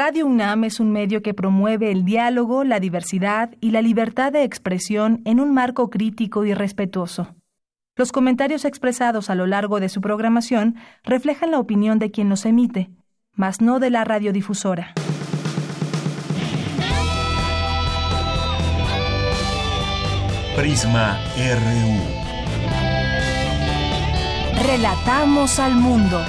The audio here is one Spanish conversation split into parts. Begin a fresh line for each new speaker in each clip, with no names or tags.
Radio UNAM es un medio que promueve el diálogo, la diversidad y la libertad de expresión en un marco crítico y respetuoso. Los comentarios expresados a lo largo de su programación reflejan la opinión de quien los emite, mas no de la radiodifusora.
Prisma RU.
Relatamos al mundo.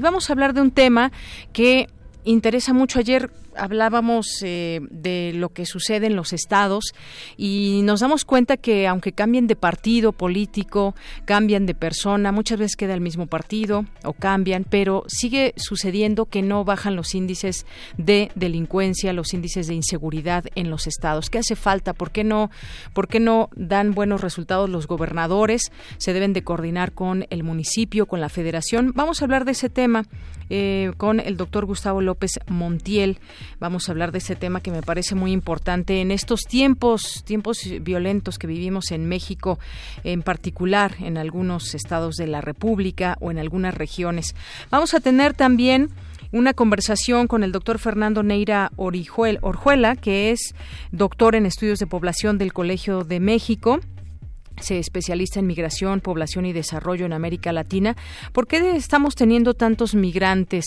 Y vamos a hablar de un tema que interesa mucho. Ayer hablábamos eh, de lo que sucede en los estados y nos damos cuenta que aunque cambien de partido político, cambian de persona, muchas veces queda el mismo partido o cambian, pero sigue sucediendo que no bajan los índices de delincuencia, los índices de inseguridad en los estados. ¿Qué hace falta? ¿Por qué no, por qué no dan buenos resultados los gobernadores? Se deben de coordinar con el municipio, con la federación. Vamos a hablar de ese tema eh, con el doctor Gustavo López Montiel. Vamos a hablar de ese tema que me parece muy importante en estos tiempos, tiempos violentos que vivimos en México, en particular en algunos estados de la República o en algunas regiones. Vamos a tener también una conversación con el doctor Fernando Neira Orjuela, que es doctor en estudios de población del Colegio de México se especialista en migración, población y desarrollo en América Latina. ¿Por qué estamos teniendo tantos migrantes?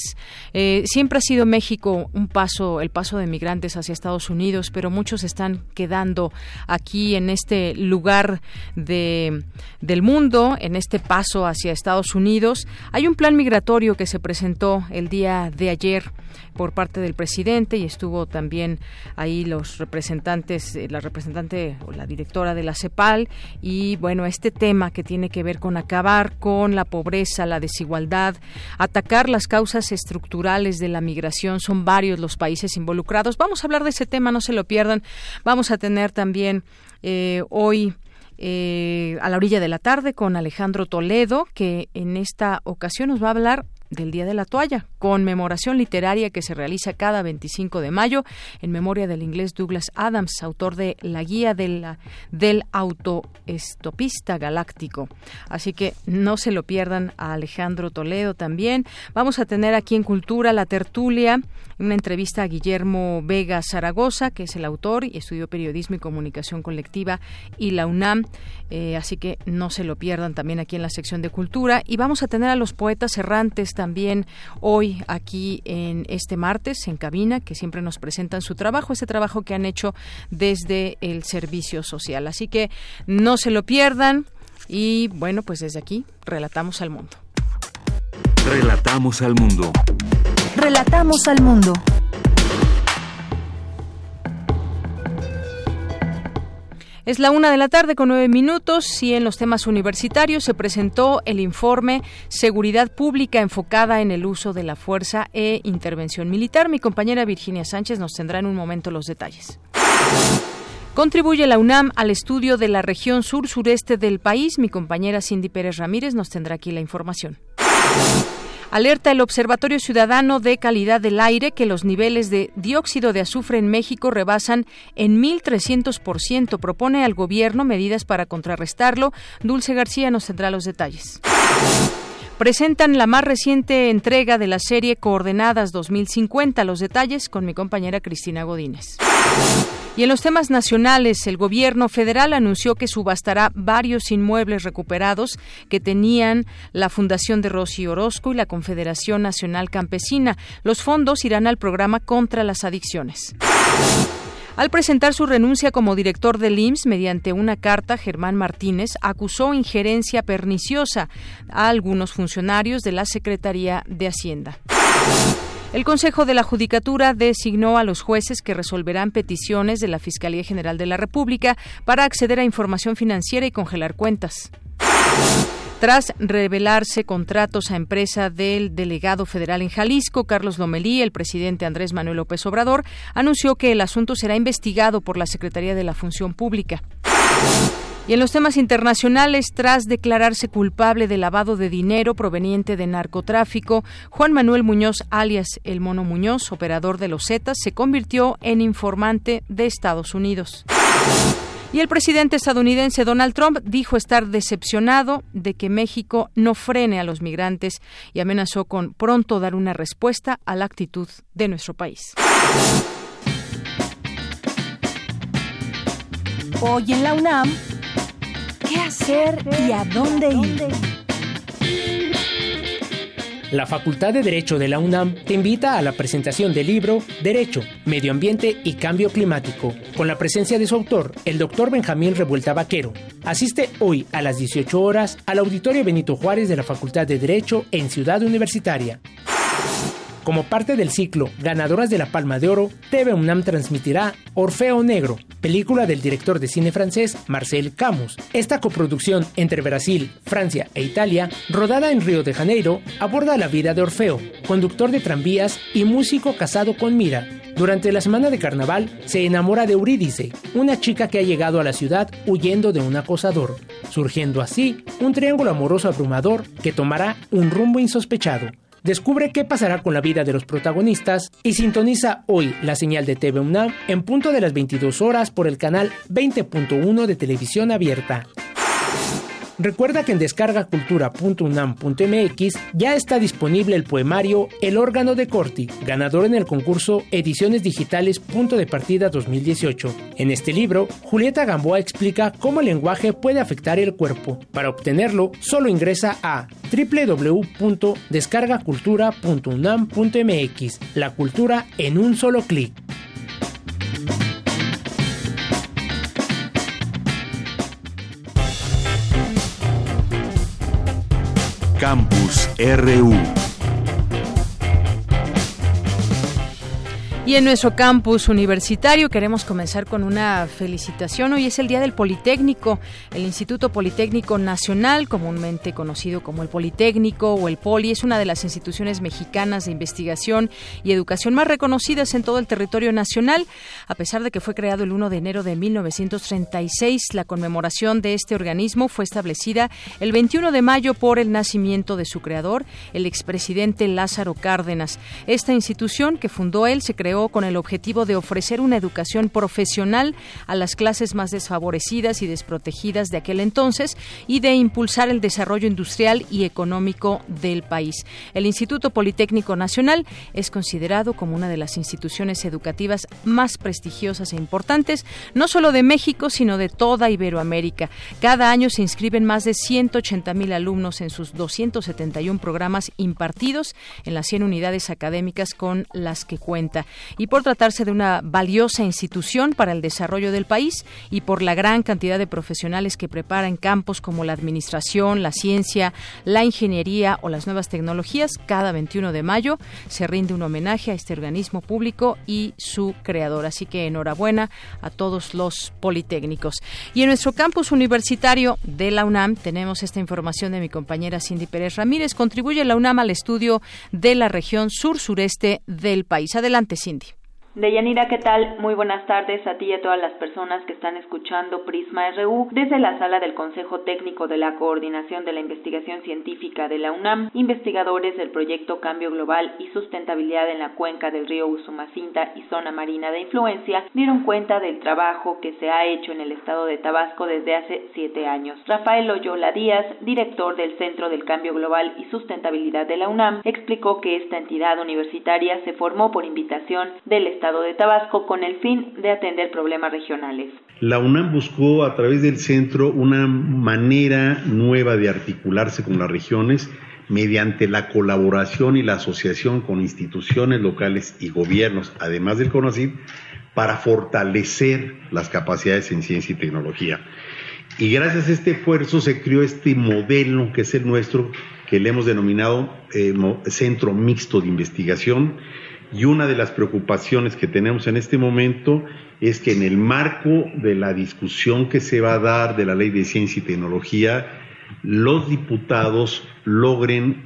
Eh, siempre ha sido México un paso, el paso de migrantes hacia Estados Unidos, pero muchos están quedando aquí en este lugar de, del mundo, en este paso hacia Estados Unidos. Hay un plan migratorio que se presentó el día de ayer por parte del presidente y estuvo también ahí los representantes, eh, la representante o la directora de la CEPAL y bueno, este tema que tiene que ver con acabar con la pobreza, la desigualdad, atacar las causas estructurales de la migración, son varios los países involucrados. Vamos a hablar de ese tema, no se lo pierdan. Vamos a tener también eh, hoy eh, a la orilla de la tarde con Alejandro Toledo, que en esta ocasión nos va a hablar del Día de la Toalla, conmemoración literaria que se realiza cada 25 de mayo en memoria del inglés Douglas Adams, autor de La Guía del, Autoestopista Galáctico. Así que no se lo pierdan a Alejandro Toledo también. Vamos a tener aquí en Cultura la tertulia, una entrevista a Guillermo Vega Zaragoza, que es el autor y estudió periodismo y comunicación colectiva y la UNAM. Eh, así que no se lo pierdan también aquí en la sección de Cultura. Y vamos a tener a los poetas errantes también hoy aquí en este martes en cabina, que siempre nos presentan su trabajo, ese trabajo que han hecho desde el servicio social. Así que no se lo pierdan y bueno, pues desde aquí relatamos al mundo.
Relatamos al mundo.
Relatamos al mundo.
Es la una de la tarde con nueve minutos y en los temas universitarios se presentó el informe Seguridad Pública enfocada en el uso de la fuerza e intervención militar. Mi compañera Virginia Sánchez nos tendrá en un momento los detalles. Contribuye la UNAM al estudio de la región sur-sureste del país. Mi compañera Cindy Pérez Ramírez nos tendrá aquí la información. Alerta el Observatorio Ciudadano de Calidad del Aire que los niveles de dióxido de azufre en México rebasan en 1.300%. Propone al gobierno medidas para contrarrestarlo. Dulce García nos tendrá los detalles presentan la más reciente entrega de la serie Coordenadas 2050. Los detalles con mi compañera Cristina Godínez. Y en los temas nacionales, el gobierno federal anunció que subastará varios inmuebles recuperados que tenían la Fundación de Rossi Orozco y la Confederación Nacional Campesina. Los fondos irán al programa contra las adicciones. Al presentar su renuncia como director del IMSS mediante una carta, Germán Martínez acusó injerencia perniciosa a algunos funcionarios de la Secretaría de Hacienda. El Consejo de la Judicatura designó a los jueces que resolverán peticiones de la Fiscalía General de la República para acceder a información financiera y congelar cuentas. Tras revelarse contratos a empresa del delegado federal en Jalisco, Carlos Lomelí, el presidente Andrés Manuel López Obrador anunció que el asunto será investigado por la Secretaría de la Función Pública. Y en los temas internacionales, tras declararse culpable de lavado de dinero proveniente de narcotráfico, Juan Manuel Muñoz, alias El Mono Muñoz, operador de los Zetas, se convirtió en informante de Estados Unidos. Y el presidente estadounidense Donald Trump dijo estar decepcionado de que México no frene a los migrantes y amenazó con pronto dar una respuesta a la actitud de nuestro país.
Hoy en la UNAM, ¿qué hacer y a dónde ir?
La Facultad de Derecho de la UNAM te invita a la presentación del libro Derecho, Medio Ambiente y Cambio Climático, con la presencia de su autor, el doctor Benjamín Revuelta Vaquero. Asiste hoy a las 18 horas al Auditorio Benito Juárez de la Facultad de Derecho en Ciudad Universitaria. Como parte del ciclo Ganadoras de la Palma de Oro, TV UNAM transmitirá Orfeo Negro, película del director de cine francés Marcel Camus. Esta coproducción entre Brasil, Francia e Italia, rodada en Río de Janeiro, aborda la vida de Orfeo, conductor de tranvías y músico casado con Mira. Durante la semana de carnaval se enamora de Eurídice, una chica que ha llegado a la ciudad huyendo de un acosador, surgiendo así un triángulo amoroso abrumador que tomará un rumbo insospechado. Descubre qué pasará con la vida de los protagonistas y sintoniza hoy la señal de TV UNAM en punto de las 22 horas por el canal 20.1 de televisión abierta. Recuerda que en descargacultura.unam.mx ya está disponible el poemario El órgano de Corti, ganador en el concurso Ediciones Digitales Punto de Partida 2018. En este libro, Julieta Gamboa explica cómo el lenguaje puede afectar el cuerpo. Para obtenerlo, solo ingresa a www.descargacultura.unam.mx. La cultura en un solo clic.
Campus RU.
Y en nuestro campus universitario queremos comenzar con una felicitación. Hoy es el Día del Politécnico. El Instituto Politécnico Nacional, comúnmente conocido como el Politécnico o el Poli, es una de las instituciones mexicanas de investigación y educación más reconocidas en todo el territorio nacional. A pesar de que fue creado el 1 de enero de 1936, la conmemoración de este organismo fue establecida el 21 de mayo por el nacimiento de su creador, el expresidente Lázaro Cárdenas. Esta institución que fundó él se creó con el objetivo de ofrecer una educación profesional a las clases más desfavorecidas y desprotegidas de aquel entonces y de impulsar el desarrollo industrial y económico del país. El Instituto Politécnico Nacional es considerado como una de las instituciones educativas más prestigiosas e importantes, no solo de México, sino de toda Iberoamérica. Cada año se inscriben más de 180 mil alumnos en sus 271 programas impartidos en las 100 unidades académicas con las que cuenta y por tratarse de una valiosa institución para el desarrollo del país y por la gran cantidad de profesionales que prepara en campos como la administración, la ciencia, la ingeniería o las nuevas tecnologías, cada 21 de mayo se rinde un homenaje a este organismo público y su creador. Así que enhorabuena a todos los politécnicos. Y en nuestro campus universitario de la UNAM tenemos esta información de mi compañera Cindy Pérez Ramírez. Contribuye la UNAM al estudio de la región sur-sureste del país. Adelante, Cindy.
Deyanira, ¿qué tal? Muy buenas tardes a ti y a todas las personas que están escuchando Prisma RU desde la sala del Consejo Técnico de la Coordinación de la Investigación Científica de la UNAM. Investigadores del proyecto Cambio Global y Sustentabilidad en la cuenca del río Usumacinta y zona marina de influencia dieron cuenta del trabajo que se ha hecho en el estado de Tabasco desde hace siete años. Rafael Oyola Díaz, director del Centro del Cambio Global y Sustentabilidad de la UNAM, explicó que esta entidad universitaria se formó por invitación del Estado de Tabasco con el fin de atender problemas regionales.
La UNAM buscó a través del centro una manera nueva de articularse con las regiones mediante la colaboración y la asociación con instituciones locales y gobiernos, además del CONACYT, para fortalecer las capacidades en ciencia y tecnología. Y gracias a este esfuerzo se creó este modelo que es el nuestro, que le hemos denominado eh, Centro Mixto de Investigación, y una de las preocupaciones que tenemos en este momento es que en el marco de la discusión que se va a dar de la ley de ciencia y tecnología, los diputados logren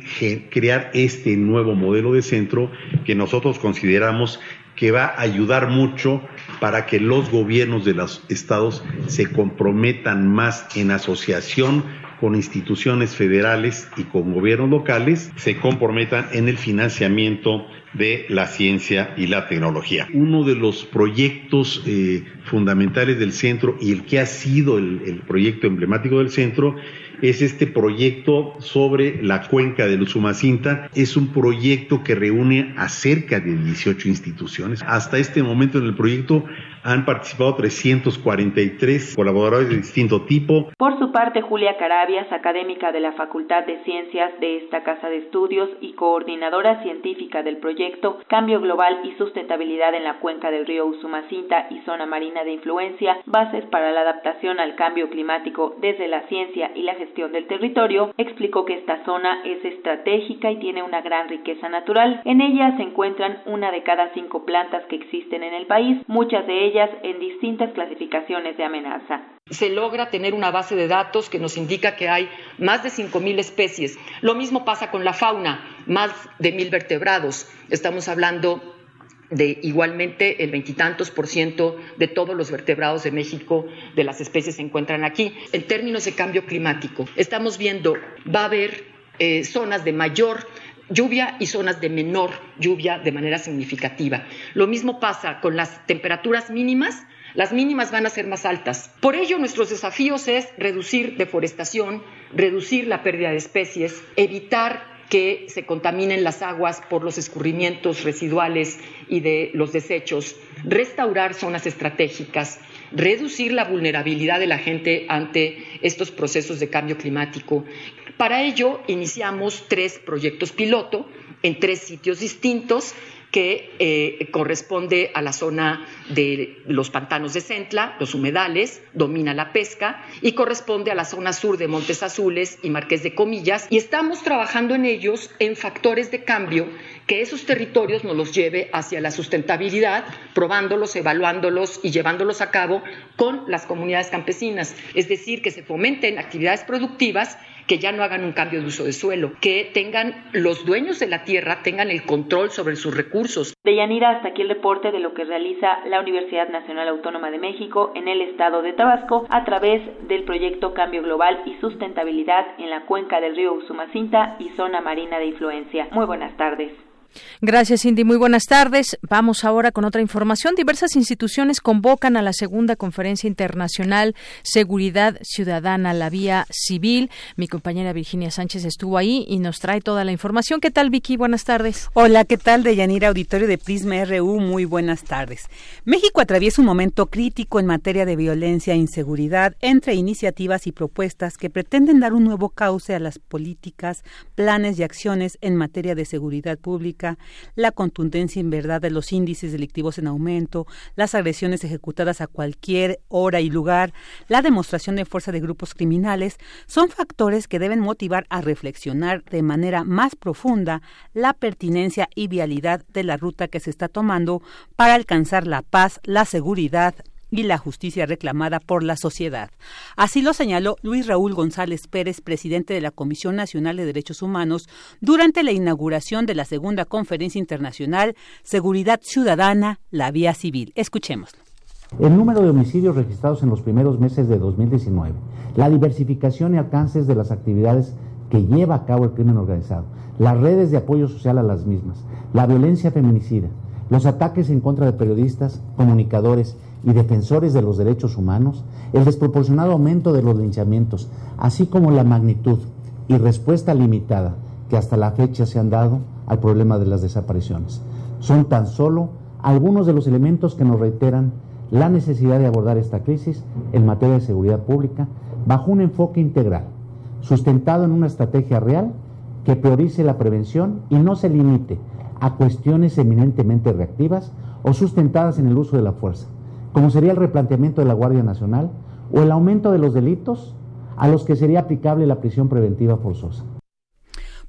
crear este nuevo modelo de centro que nosotros consideramos que va a ayudar mucho para que los gobiernos de los estados se comprometan más en asociación con instituciones federales y con gobiernos locales, se comprometan en el financiamiento de la ciencia y la tecnología. Uno de los proyectos eh, fundamentales del centro y el que ha sido el, el proyecto emblemático del centro es este proyecto sobre la cuenca del Usumacinta. Es un proyecto que reúne a cerca de 18 instituciones. Hasta este momento en el proyecto han participado 343 colaboradores de distinto tipo.
Por su parte, Julia Carabias, académica de la Facultad de Ciencias de esta Casa de Estudios y coordinadora científica del proyecto Cambio Global y Sustentabilidad en la Cuenca del Río Usumacinta y Zona Marina de Influencia, bases para la adaptación al cambio climático desde la ciencia y la gestión del territorio, explicó que esta zona es estratégica y tiene una gran riqueza natural. En ella se encuentran una de cada cinco plantas que existen en el país, muchas de ellas en distintas clasificaciones de amenaza.
Se logra tener una base de datos que nos indica que hay más de 5.000 especies. Lo mismo pasa con la fauna, más de mil vertebrados. Estamos hablando de igualmente el veintitantos por ciento de todos los vertebrados de México de las especies se encuentran aquí. En términos de cambio climático, estamos viendo, va a haber eh, zonas de mayor lluvia y zonas de menor lluvia de manera significativa. Lo mismo pasa con las temperaturas mínimas. Las mínimas van a ser más altas. Por ello, nuestros desafíos es reducir deforestación, reducir la pérdida de especies, evitar que se contaminen las aguas por los escurrimientos residuales y de los desechos, restaurar zonas estratégicas, reducir la vulnerabilidad de la gente ante estos procesos de cambio climático. Para ello, iniciamos tres proyectos piloto en tres sitios distintos que eh, corresponde a la zona de los pantanos de Centla, los humedales, domina la pesca, y corresponde a la zona sur de Montes Azules y Marqués de Comillas, y estamos trabajando en ellos en factores de cambio que esos territorios nos los lleve hacia la sustentabilidad, probándolos, evaluándolos y llevándolos a cabo con las comunidades campesinas, es decir, que se fomenten actividades productivas que ya no hagan un cambio de uso de suelo, que tengan los dueños de la tierra, tengan el control sobre sus recursos.
De Yanira, hasta aquí el reporte de lo que realiza la Universidad Nacional Autónoma de México en el estado de Tabasco a través del proyecto Cambio Global y Sustentabilidad en la cuenca del río Usumacinta y zona marina de influencia. Muy buenas tardes.
Gracias, Cindy. Muy buenas tardes. Vamos ahora con otra información. Diversas instituciones convocan a la segunda conferencia internacional Seguridad Ciudadana, la vía civil. Mi compañera Virginia Sánchez estuvo ahí y nos trae toda la información. ¿Qué tal, Vicky? Buenas tardes.
Hola, ¿qué tal? De Yanira Auditorio de Prisma RU. Muy buenas tardes. México atraviesa un momento crítico en materia de violencia e inseguridad entre iniciativas y propuestas que pretenden dar un nuevo cauce a las políticas, planes y acciones en materia de seguridad pública la contundencia en verdad de los índices delictivos en aumento, las agresiones ejecutadas a cualquier hora y lugar, la demostración de fuerza de grupos criminales, son factores que deben motivar a reflexionar de manera más profunda la pertinencia y vialidad de la ruta que se está tomando para alcanzar la paz, la seguridad, y la justicia reclamada por la sociedad. Así lo señaló Luis Raúl González Pérez, presidente de la Comisión Nacional de Derechos Humanos, durante la inauguración de la segunda conferencia internacional Seguridad Ciudadana, la Vía Civil. Escuchémoslo.
El número de homicidios registrados en los primeros meses de 2019, la diversificación y alcances de las actividades que lleva a cabo el crimen organizado, las redes de apoyo social a las mismas, la violencia feminicida, los ataques en contra de periodistas, comunicadores y defensores de los derechos humanos, el desproporcionado aumento de los linchamientos, así como la magnitud y respuesta limitada que hasta la fecha se han dado al problema de las desapariciones. Son tan solo algunos de los elementos que nos reiteran la necesidad de abordar esta crisis en materia de seguridad pública bajo un enfoque integral, sustentado en una estrategia real que priorice la prevención y no se limite a cuestiones eminentemente reactivas o sustentadas en el uso de la fuerza, como sería el replanteamiento de la Guardia Nacional o el aumento de los delitos a los que sería aplicable la prisión preventiva forzosa.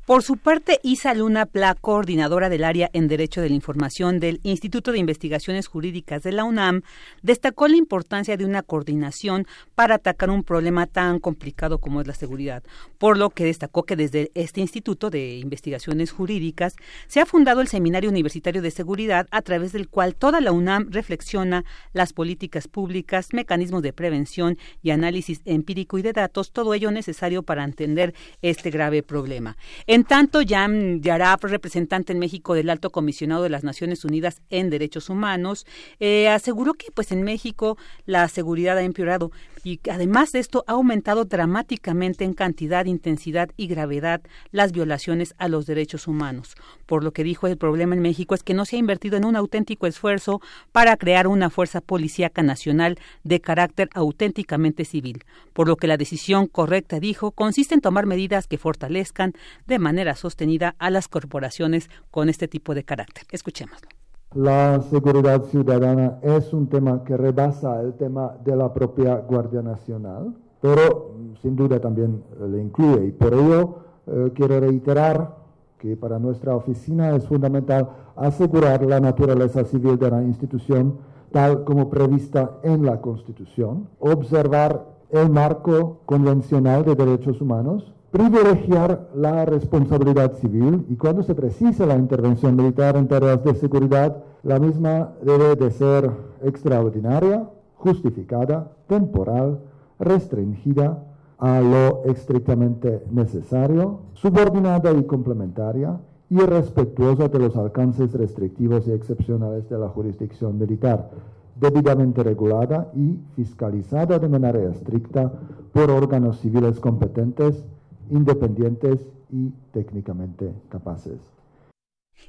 Por su parte, Isa Luna Pla, coordinadora del área en Derecho de la Información del Instituto de Investigaciones Jurídicas de la UNAM, destacó la importancia de una coordinación para atacar un problema tan complicado como es la seguridad, por lo que destacó que desde este Instituto de Investigaciones Jurídicas se ha fundado el Seminario Universitario de Seguridad, a través del cual toda la UNAM reflexiona las políticas públicas, mecanismos de prevención y análisis empírico y de datos, todo ello necesario para entender este grave problema. Tanto, Jan Yarab, representante en México del Alto Comisionado de las Naciones Unidas en Derechos Humanos, eh, aseguró que pues en México la seguridad ha empeorado y además de esto ha aumentado dramáticamente en cantidad, intensidad y gravedad las violaciones a los derechos humanos. Por lo que dijo el problema en México es que no se ha invertido en un auténtico esfuerzo para crear una fuerza policíaca nacional de carácter auténticamente civil, por lo que la decisión correcta, dijo, consiste en tomar medidas que fortalezcan de manera sostenida a las corporaciones con este tipo de carácter. Escuchémoslo.
La seguridad ciudadana es un tema que rebasa el tema de la propia Guardia Nacional, pero sin duda también le incluye. Y por ello eh, quiero reiterar que para nuestra oficina es fundamental asegurar la naturaleza civil de la institución tal como prevista en la Constitución, observar el marco convencional de derechos humanos, privilegiar la responsabilidad civil y cuando se precisa la intervención militar en tareas de seguridad, la misma debe de ser extraordinaria, justificada, temporal, restringida a lo estrictamente necesario, subordinada y complementaria y respetuosa de los alcances restrictivos y excepcionales de la jurisdicción militar, debidamente regulada y fiscalizada de manera estricta por órganos civiles competentes independientes y técnicamente capaces.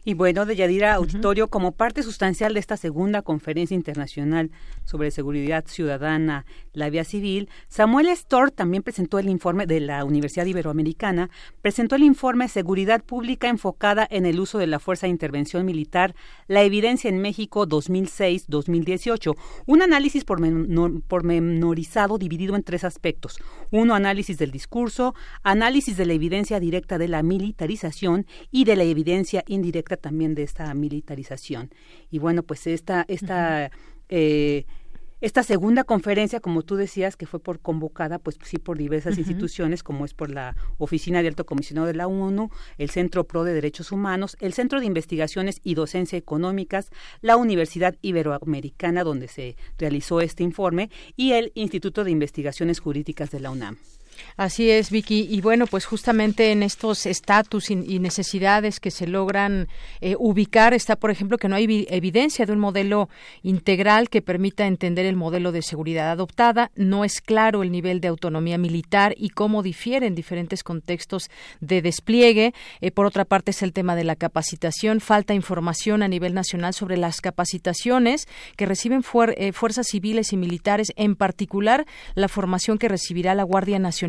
Y bueno, de Yadira Auditorio, como parte sustancial de esta segunda conferencia internacional sobre seguridad ciudadana, la vía civil, Samuel Storr también presentó el informe de la Universidad Iberoamericana, presentó el informe Seguridad Pública enfocada en el uso de la Fuerza de Intervención Militar, la evidencia en México 2006-2018, un análisis pormenorizado dividido en tres aspectos. Uno, análisis del discurso, análisis de la evidencia directa de la militarización y de la evidencia indirecta también de esta militarización. Y bueno, pues esta, esta, eh, esta segunda conferencia, como tú decías, que fue por convocada, pues sí, por diversas instituciones, como es por la Oficina de Alto Comisionado de la ONU, el Centro PRO de Derechos Humanos, el Centro de Investigaciones y Docencia Económicas, la Universidad Iberoamericana, donde se realizó este informe, y el Instituto de Investigaciones Jurídicas de la UNAM.
Así es, Vicky. Y bueno, pues justamente en estos estatus y, necesidades que se logran eh, ubicar está, por ejemplo, que no hay evidencia de un modelo integral que permita entender el modelo de seguridad adoptada. No es claro el nivel de autonomía militar y cómo difiere en diferentes contextos de despliegue. Eh, por otra parte, es el tema de la capacitación. Falta información a nivel nacional sobre las capacitaciones que reciben eh, fuerzas civiles y militares, en particular la formación que recibirá la Guardia Nacional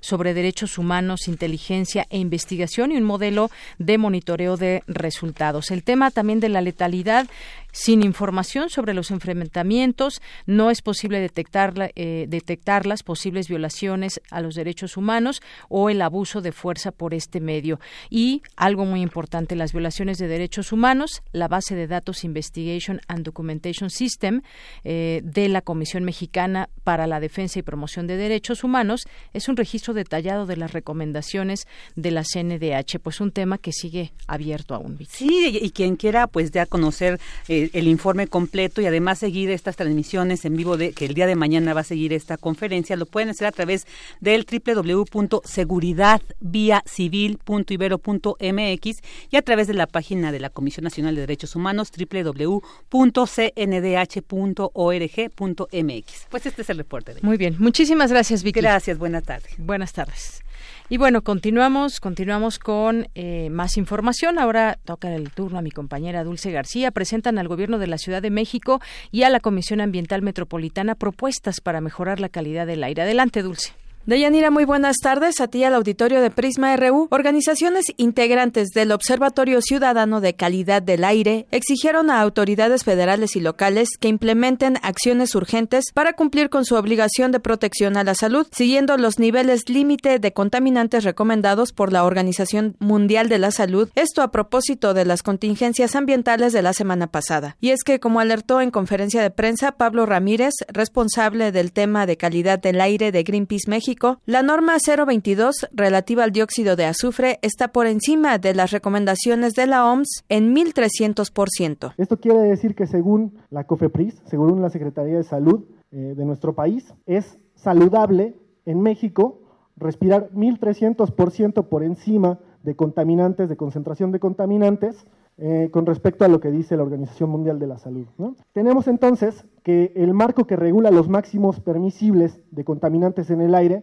sobre Derechos Humanos, Inteligencia e Investigación y un modelo de monitoreo de resultados. El tema también de la letalidad sin información sobre los enfrentamientos, no es posible detectar, eh, detectar las posibles violaciones a los derechos humanos o el abuso de fuerza por este medio. Y algo muy importante, las violaciones de derechos humanos, la base de datos Investigation and Documentation System eh, de la Comisión Mexicana para la Defensa y Promoción de Derechos Humanos es un registro detallado de las recomendaciones de la CNDH, pues un tema que sigue abierto aún.
Sí, y quien quiera pues ya conocer eh, el informe completo y además seguir estas transmisiones en vivo de que el día de mañana va a seguir esta conferencia, lo pueden hacer a través del www.seguridadviacivil.ibero.mx y a través de la página de la Comisión Nacional de Derechos Humanos www.cndh.org.mx. Pues este es el reporte.
Muy bien, muchísimas gracias Vicky.
Gracias, buenas tardes.
Buenas tardes. Y bueno, continuamos, continuamos con eh, más información. Ahora toca el turno a mi compañera Dulce García. Presentan al Gobierno de la Ciudad de México y a la Comisión Ambiental Metropolitana propuestas para mejorar la calidad del aire. Adelante, Dulce.
Deyanira, muy buenas tardes. A ti al auditorio de Prisma RU. Organizaciones integrantes del Observatorio Ciudadano de Calidad del Aire exigieron a autoridades federales y locales que implementen acciones urgentes para cumplir con su obligación de protección a la salud, siguiendo los niveles límite de contaminantes recomendados por la Organización Mundial de la Salud. Esto a propósito de las contingencias ambientales de la semana pasada. Y es que, como alertó en conferencia de prensa Pablo Ramírez, responsable del tema de calidad del aire de Greenpeace México, la norma 022 relativa al dióxido de azufre está por encima de las recomendaciones de la OMS en 1.300%.
Esto quiere decir que según la COFEPRIS, según la Secretaría de Salud eh, de nuestro país, es saludable en México respirar 1.300% por encima de contaminantes, de concentración de contaminantes, eh, con respecto a lo que dice la Organización Mundial de la Salud. Tenemos entonces que el marco que regula los máximos permisibles de contaminantes en el aire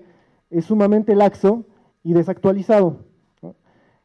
es sumamente laxo y desactualizado.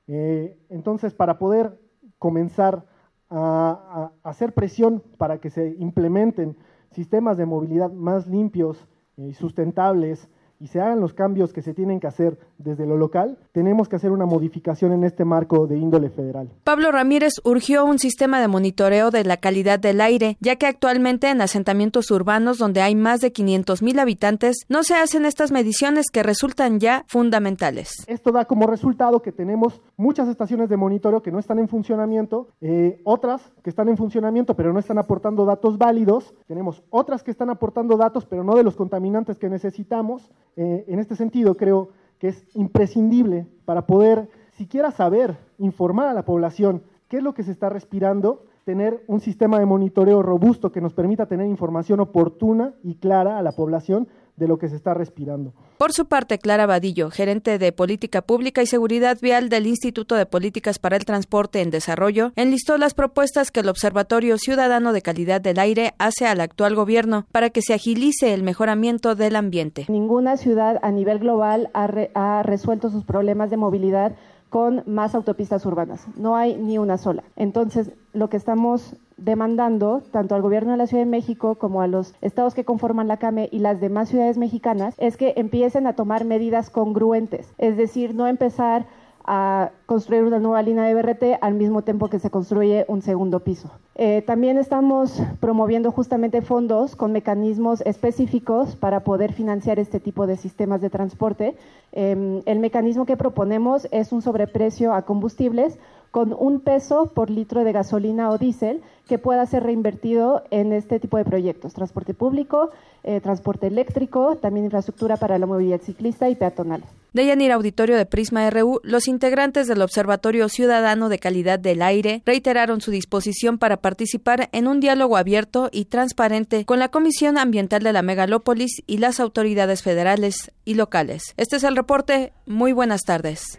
Eh, entonces, para poder comenzar a, hacer presión para que se implementen sistemas de movilidad más limpios y sustentables, y se hagan los cambios que se tienen que hacer desde lo local, tenemos que hacer una modificación en este marco de índole federal.
Pablo Ramírez urgió un sistema de monitoreo de la calidad del aire, ya que actualmente en asentamientos urbanos donde hay más de 500 mil habitantes no se hacen estas mediciones que resultan ya fundamentales.
Esto da como resultado que tenemos muchas estaciones de monitoreo que no están en funcionamiento, eh, otras que están en funcionamiento pero no están aportando datos válidos, tenemos otras que están aportando datos pero no de los contaminantes que necesitamos, eh, en este sentido, creo que es imprescindible para poder siquiera saber, informar a la población qué es lo que se está respirando, tener un sistema de monitoreo robusto que nos permita tener información oportuna y clara a la población de lo que se está respirando.
Por su parte, Clara Vadillo, gerente de Política Pública y Seguridad Vial del Instituto de Políticas para el Transporte en Desarrollo, enlistó las propuestas que el Observatorio Ciudadano de Calidad del Aire hace al actual gobierno para que se agilice el mejoramiento del ambiente.
Ninguna ciudad a nivel global ha, ha resuelto sus problemas de movilidad con más autopistas urbanas. No hay ni una sola. Entonces, lo que estamos demandando tanto al gobierno de la Ciudad de México como a los estados que conforman la CAME y las demás ciudades mexicanas es que empiecen a tomar medidas congruentes, es decir, no empezar a construir una nueva línea de BRT al mismo tiempo que se construye un segundo piso. Eh, también estamos promoviendo justamente fondos con mecanismos específicos para poder financiar este tipo de sistemas de transporte. Em, el mecanismo que proponemos es un sobreprecio a combustibles con un peso por litro de gasolina o diésel que pueda ser reinvertido en este tipo de proyectos, transporte público, eh, transporte eléctrico, también infraestructura para la movilidad ciclista y peatonal.
De Yanir Auditorio de Prisma RU, los integrantes del Observatorio Ciudadano de Calidad del Aire reiteraron su disposición para participar en un diálogo abierto y transparente con la Comisión Ambiental de la Megalópolis y las autoridades federales y locales. Este es el reporte. Muy buenas tardes.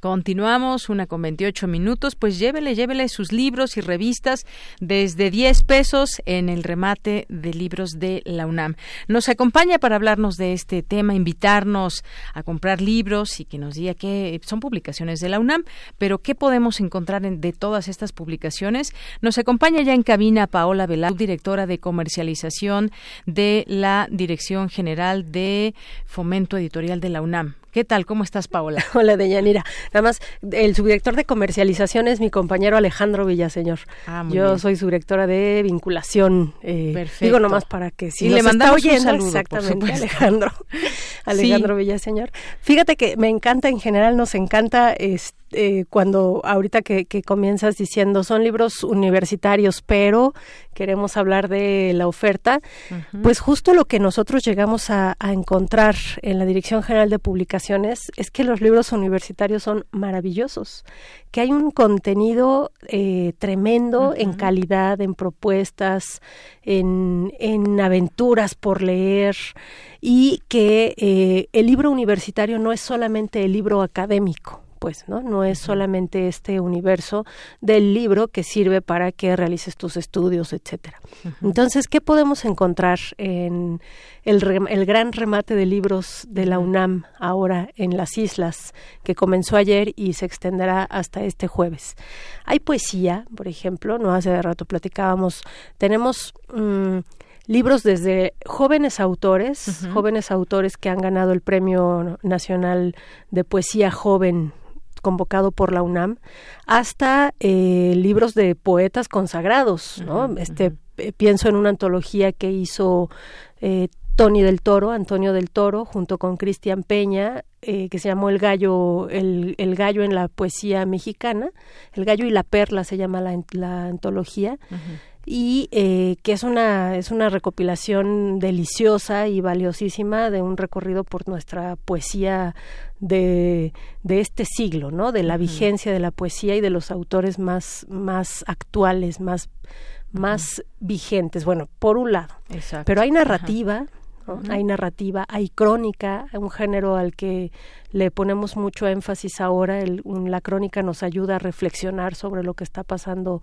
Continuamos, una con 28 minutos. Pues llévele, llévele sus libros y revistas desde 10 pesos en el remate de libros de la UNAM. Nos acompaña para hablarnos de este tema, invitarnos a comprar libros y que nos diga que son publicaciones de la UNAM, pero qué podemos encontrar de todas estas publicaciones. Nos acompaña ya en cabina Paola Velasco, directora de comercialización de la Dirección General de Fomento Editorial de la UNAM. ¿Qué tal? ¿Cómo estás, Paola?
Hola, Deyanira. Nada más, el subdirector de comercialización es mi compañero Alejandro Villaseñor. Ah, Yo soy subdirectora de vinculación. Eh, Perfecto. Digo nomás para que si
y le mandamos un saludo,
exactamente, Alejandro. Alejandro Villaseñor. Fíjate que me encanta, en general nos encanta este eh, cuando ahorita que, comienzas diciendo son libros universitarios, pero queremos hablar de la oferta, pues justo lo que nosotros llegamos a, encontrar en la Dirección General de Publicaciones es que los libros universitarios son maravillosos, que hay un contenido eh, tremendo en calidad, en propuestas, en, en aventuras por leer y que eh, el libro universitario no es solamente el libro académico pues, ¿no? No es solamente este universo del libro que sirve para que realices tus estudios, etcétera. Entonces, ¿qué podemos encontrar en el, el, gran remate de libros de la UNAM ahora en las islas, que comenzó ayer y se extenderá hasta este jueves? Hay poesía, por ejemplo, no hace rato platicábamos, tenemos... Mm, libros desde jóvenes autores, jóvenes autores que han ganado el Premio Nacional de Poesía Joven convocado por la UNAM, hasta eh, libros de poetas consagrados, ¿no? este eh, pienso en una antología que hizo eh, Tony del Toro, Antonio del Toro, junto con Cristian Peña, que se llamó El Gallo, el, Gallo en la poesía mexicana, El Gallo y la Perla se llama la, la antología y eh, que es una, es una recopilación deliciosa y valiosísima de un recorrido por nuestra poesía de, de este siglo, ¿no? De la vigencia de la poesía y de los autores más, más actuales, más, más vigentes. Bueno, por un lado. Pero hay narrativa, hay narrativa, hay crónica, un género al que le ponemos mucho énfasis ahora. La crónica nos ayuda a reflexionar sobre lo que está pasando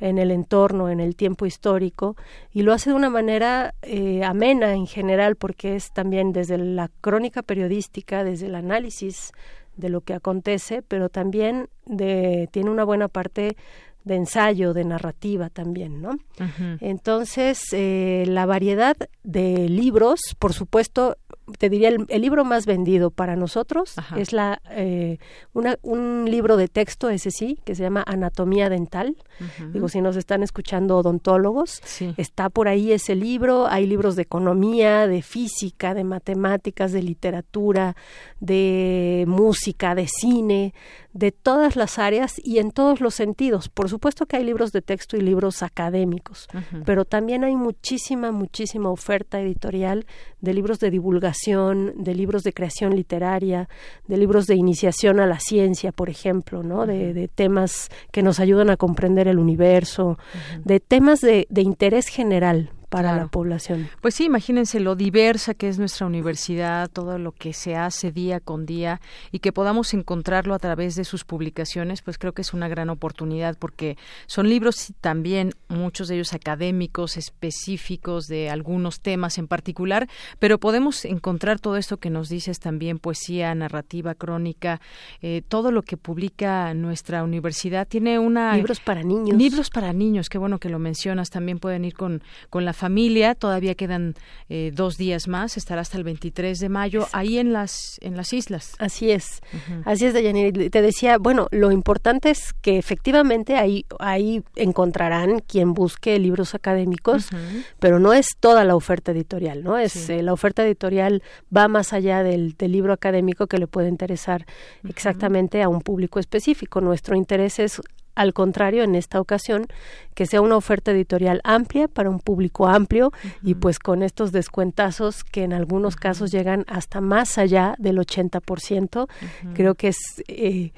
en el entorno, en el tiempo histórico, y lo hace de una manera eh, amena en general, porque es también desde la crónica periodística, desde el análisis de lo que acontece, pero también de, tiene una buena parte de ensayo, de narrativa también, ¿no? Entonces, eh, la variedad de libros, por supuesto, te diría el, libro más vendido para nosotros es la eh, un libro de texto ese sí que se llama anatomía dental. Digo si nos están escuchando odontólogos está por ahí ese libro. Hay libros de economía de física de matemáticas de literatura de música de cine de todas las áreas y en todos los sentidos. Por supuesto que hay libros de texto y libros académicos pero también hay muchísima muchísima oferta editorial de libros de divulgación de libros de creación literaria, de libros de iniciación a la ciencia, por ejemplo, ¿no? de, temas que nos ayudan a comprender el universo, de temas de, de interés general, para la población.
Pues sí, imagínense lo diversa que es nuestra universidad, todo lo que se hace día con día y que podamos encontrarlo a través de sus publicaciones, pues creo que es una gran oportunidad porque son libros también, muchos de ellos académicos, específicos de algunos temas en particular, pero podemos encontrar todo esto que nos dices también, poesía, narrativa, crónica, eh, todo lo que publica nuestra universidad. Tiene una...
Libros para niños.
Libros para niños, qué bueno que lo mencionas, también pueden ir con, con la familia. Todavía quedan eh, dos días más. Estará hasta el 23 de mayo ahí en las en las islas.
Así es. Así es, Deyanira. Te decía, bueno, lo importante es que efectivamente ahí ahí encontrarán quien busque libros académicos, pero no es toda la oferta editorial, ¿no? Es eh, la oferta editorial va más allá del, libro académico que le puede interesar exactamente a un público específico. Nuestro interés es al contrario, en esta ocasión, que sea una oferta editorial amplia para un público amplio y pues con estos descuentazos que en algunos casos llegan hasta más allá del 80%, creo que es eh,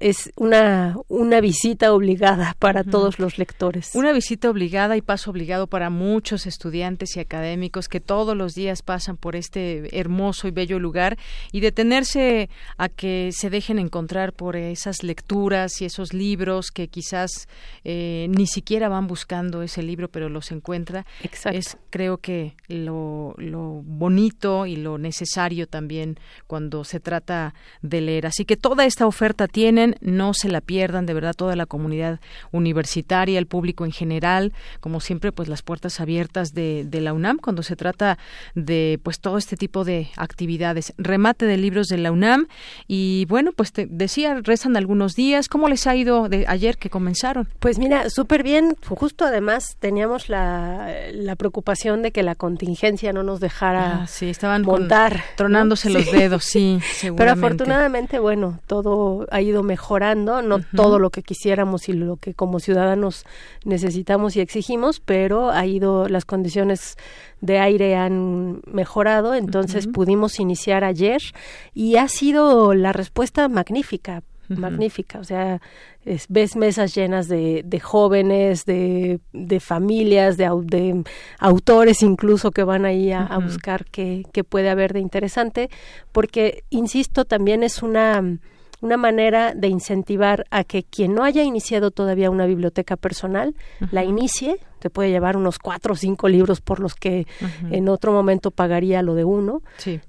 es una, una visita obligada para todos los lectores.
Una visita obligada y paso obligado para muchos estudiantes y académicos que todos los días pasan por este hermoso y bello lugar y detenerse a que se dejen encontrar por esas lecturas y esos libros que quizás eh, ni siquiera van buscando ese libro, pero los encuentra. Es creo que lo, lo bonito y lo necesario también cuando se trata de leer. Así que toda esta oferta tienen, no se la pierdan, de verdad, toda la comunidad universitaria, el público en general, como siempre, pues las puertas abiertas de, de la UNAM cuando se trata de pues todo este tipo de actividades. Remate de libros de la UNAM y bueno, pues te decía, rezan algunos días, ¿cómo les ha ido de ayer que comenzaron?
Pues mira, súper bien, justo además teníamos la, la, preocupación de que la contingencia no nos dejara
ah, sí, estaban montar. tronándose los dedos, sí,
Pero afortunadamente, bueno, todo ha ido mejorando, no todo lo que quisiéramos y lo que como ciudadanos necesitamos y exigimos, pero ha ido las condiciones de aire han mejorado, entonces pudimos iniciar ayer y ha sido la respuesta magnífica, magnífica, o sea, ves mesas llenas de, de jóvenes, de, de familias, de, de, autores incluso que van ahí a, a buscar qué, qué puede haber de interesante, porque, insisto, también es una una manera de incentivar a que quien no haya iniciado todavía una biblioteca personal la inicie. Te puede llevar unos cuatro o cinco libros por los que en otro momento pagaría lo de uno.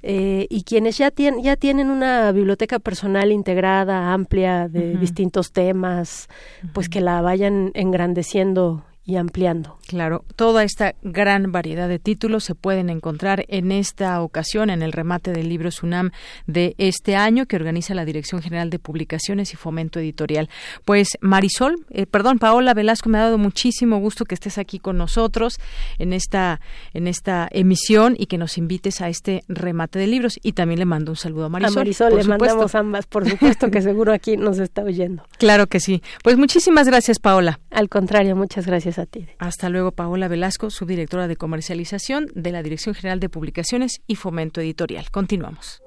Eh, y quienes ya, tienen ya tienen una biblioteca personal integrada, amplia, de distintos temas, pues que la vayan engrandeciendo y ampliando.
Claro, toda esta gran variedad de títulos se pueden encontrar en esta ocasión en el remate del libro Sunam de este año que organiza la Dirección General de Publicaciones y Fomento Editorial. Pues Marisol, eh, perdón, Paola Velasco, me ha dado muchísimo gusto que estés aquí con nosotros en esta en esta emisión y que nos invites a este remate de libros y también le mando un saludo a Marisol.
A Marisol le mandamos ambas, por supuesto que seguro aquí nos está oyendo.
Claro que sí. Pues muchísimas gracias, Paola.
Al contrario, muchas gracias a ti.
Hasta luego, Paola Velasco, subdirectora de comercialización de la Dirección General de Publicaciones y Fomento Editorial. Continuamos.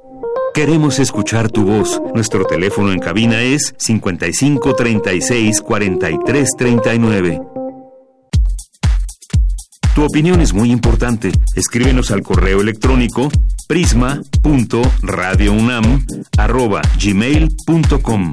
Queremos escuchar tu voz. Nuestro teléfono en cabina es 55 36 43 39. Tu opinión es muy importante. Escríbenos al correo electrónico prisma.radiounam@gmail.com.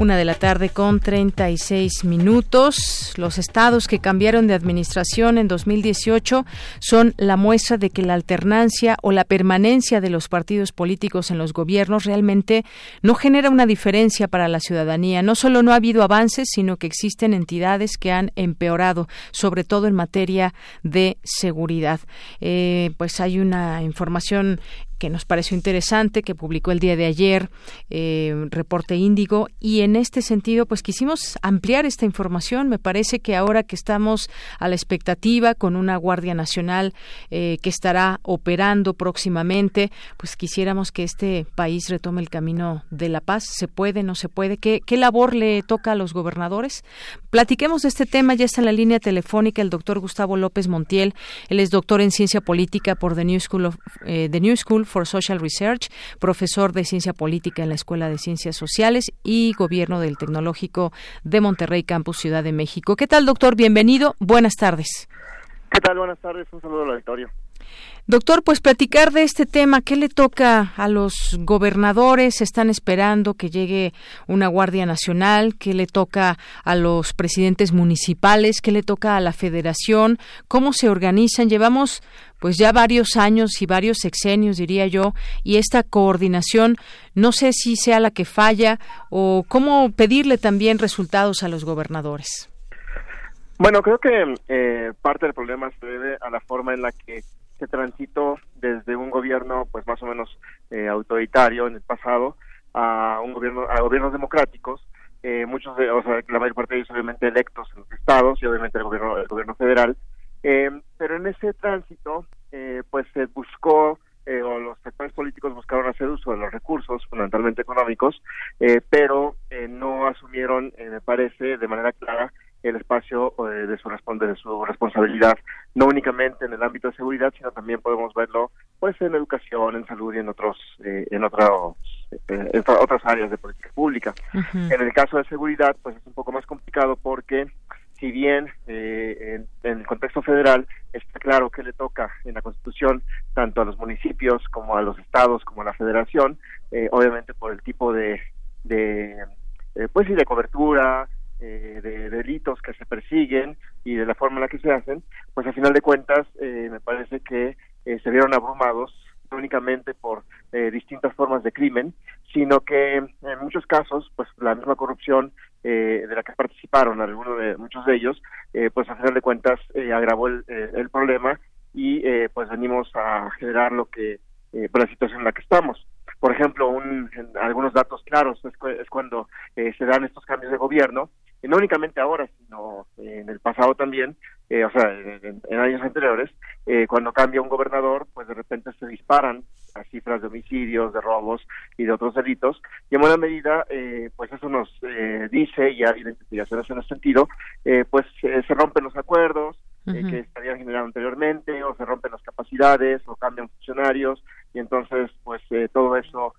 Una de la tarde con 36 minutos. Los estados que cambiaron de administración en 2018 son la muestra de que la alternancia o la permanencia de los partidos políticos en los gobiernos realmente no genera una diferencia para la ciudadanía. No solo no ha habido avances, sino que existen entidades que han empeorado, sobre todo en materia de seguridad. Eh, pues hay una información que nos pareció interesante, que publicó el día de ayer eh, Reporte Índigo, y en este sentido, pues quisimos ampliar esta información. Me parece que ahora que estamos a la expectativa con una Guardia Nacional eh, que estará operando próximamente, pues quisiéramos que este país retome el camino de la paz. ¿Se puede, no se puede? ¿Qué, qué labor le toca a los gobernadores? Platiquemos de este tema, ya está en la línea telefónica el doctor Gustavo López Montiel. Él es doctor en ciencia política por The New School, of, eh, The New School for Social Research, profesor de Ciencia Política en la Escuela de Ciencias Sociales y Gobierno del Tecnológico de Monterrey, Campus Ciudad de México. ¿Qué tal, doctor? Bienvenido. Buenas tardes.
¿Qué tal? Buenas tardes. Un saludo al auditorio.
Doctor, pues platicar de este tema, ¿qué le toca a los gobernadores? ¿Están esperando que llegue una Guardia Nacional? ¿Qué le toca a los presidentes municipales? ¿Qué le toca a la federación? ¿Cómo se organizan? Llevamos pues ya varios años y varios sexenios, diría yo, y esta coordinación no sé si sea la que falla o cómo pedirle también resultados a los gobernadores.
Bueno, creo que eh, parte del problema se debe a la forma en la que se transitó desde un gobierno, pues más o menos eh, autoritario en el pasado, a un gobierno, a gobiernos democráticos, eh, muchos de, o sea, la mayor parte de ellos obviamente electos en los estados y obviamente el gobierno, el gobierno federal, eh, pero en ese tránsito, eh, pues se buscó, eh, o los sectores políticos buscaron hacer uso de los recursos, fundamentalmente económicos, pero no asumieron, me parece, de manera clara el espacio eh, de, su de su responsabilidad, no únicamente en el ámbito de seguridad, sino también podemos verlo pues en educación, en salud y en otros eh, en otros eh, en otras áreas de política pública. Uh -huh. En el caso de seguridad, pues es un poco más complicado porque si bien eh, en, en, el contexto federal está claro que le toca en la Constitución tanto a los municipios como a los estados como a la Federación, eh, obviamente por el tipo de, de pues sí de cobertura, eh, de delitos que se persiguen y de la forma en la que se hacen, pues a final de cuentas eh, me parece que eh, se vieron abrumados no únicamente por eh, distintas formas de crimen, sino que en muchos casos, pues la misma corrupción eh, de la que participaron algunos de muchos de ellos, pues a final de cuentas agravó el, el problema y pues venimos a generar lo que por la situación en la que estamos. Por ejemplo, un, algunos datos claros es, es cuando eh, se dan estos cambios de gobierno, y no únicamente ahora, sino en el pasado también, eh, o sea, en, años anteriores, eh, cuando cambia un gobernador, pues de repente se disparan las cifras de homicidios, de robos y de otros delitos, y en buena medida, eh, pues eso nos eh, dice, y hay investigaciones en ese sentido, eh, pues eh, se rompen los acuerdos, uh -huh. que estarían generado anteriormente, o se rompen las capacidades, o cambian funcionarios, y entonces, pues todo eso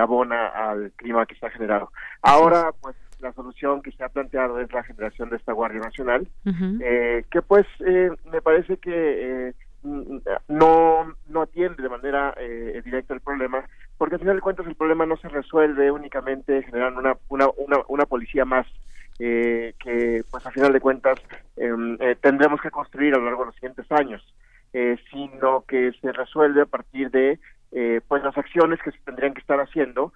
abona al clima que se ha generado. Ahora, pues la solución que se ha planteado es la generación de esta Guardia Nacional, que pues me parece que no, no atiende de manera directa el problema, porque al final de cuentas el problema no se resuelve únicamente generando una, una, una, una policía más eh, que pues a final de cuentas em, eh, tendremos que construir a lo largo de los siguientes años, eh, sino que se resuelve a partir de eh, pues las acciones que se tendrían que estar haciendo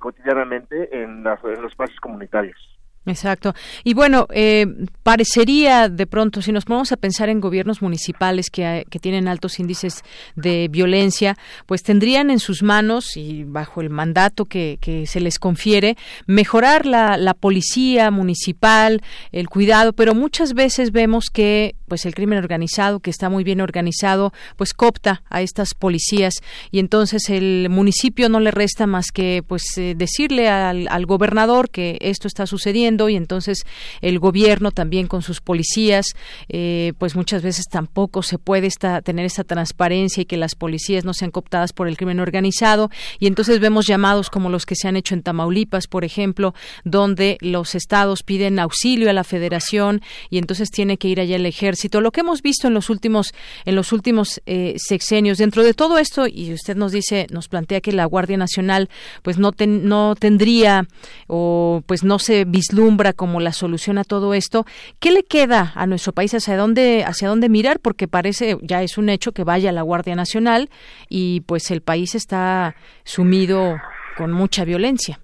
cotidianamente en, en los espacios comunitarios.
Exacto. Y bueno, eh, parecería de pronto, si nos ponemos a pensar en gobiernos municipales que, que, tienen altos índices de violencia, pues tendrían en sus manos y bajo el mandato que, que se les confiere, mejorar la, la, policía municipal, el cuidado, pero muchas veces vemos que pues el crimen organizado, que está muy bien organizado, pues copta a estas policías y entonces el municipio no le resta más que pues eh, decirle al, al gobernador que esto está sucediendo y entonces el gobierno también con sus policías, eh, pues muchas veces tampoco se puede tener esta transparencia y que las policías no sean cooptadas por el crimen organizado y entonces vemos llamados como los que se han hecho en Tamaulipas, por ejemplo, donde los estados piden auxilio a la federación y entonces tiene que ir allá el ejército. Lo que hemos visto en los últimos en los últimos eh, sexenios dentro de todo esto y usted nos dice nos plantea que la Guardia Nacional pues no no tendría o pues no se vislumbra como la solución a todo esto. ¿Qué le queda a nuestro país? ¿Hacia dónde, hacia dónde mirar? Porque parece, ya es un hecho que vaya la Guardia Nacional y pues el país está sumido con mucha violencia.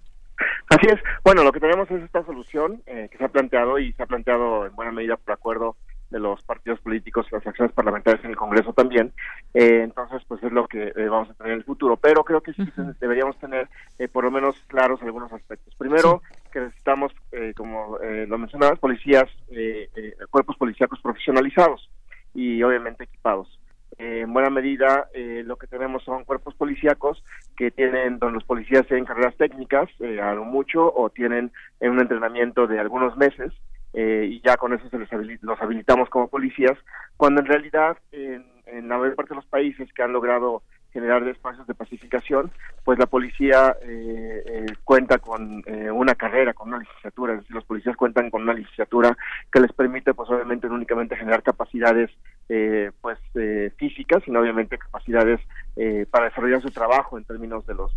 Así es. Bueno, lo que tenemos es esta solución eh, que se ha planteado y se ha planteado en buena medida por acuerdo de los partidos políticos y las acciones parlamentarias en el Congreso también. Eh, entonces, pues es lo que eh, vamos a tener en el futuro. Pero creo que sí deberíamos tener eh, por lo menos claros algunos aspectos. Primero, que necesitamos, como lo mencionabas, policías, cuerpos policíacos profesionalizados y obviamente equipados. en buena medida, lo que tenemos son cuerpos policíacos que tienen, donde los policías tienen carreras técnicas, a lo mucho, o tienen un entrenamiento de algunos meses, eh, y ya con eso se les los habilitamos como policías, cuando en realidad en la mayor parte de los países que han logrado generar espacios de pacificación, pues la policía eh, eh, cuenta con eh, una carrera, con una licenciatura, es decir, los policías cuentan con una licenciatura que les permite, pues obviamente, no únicamente generar capacidades, pues físicas, sino obviamente capacidades para desarrollar su trabajo en términos de los,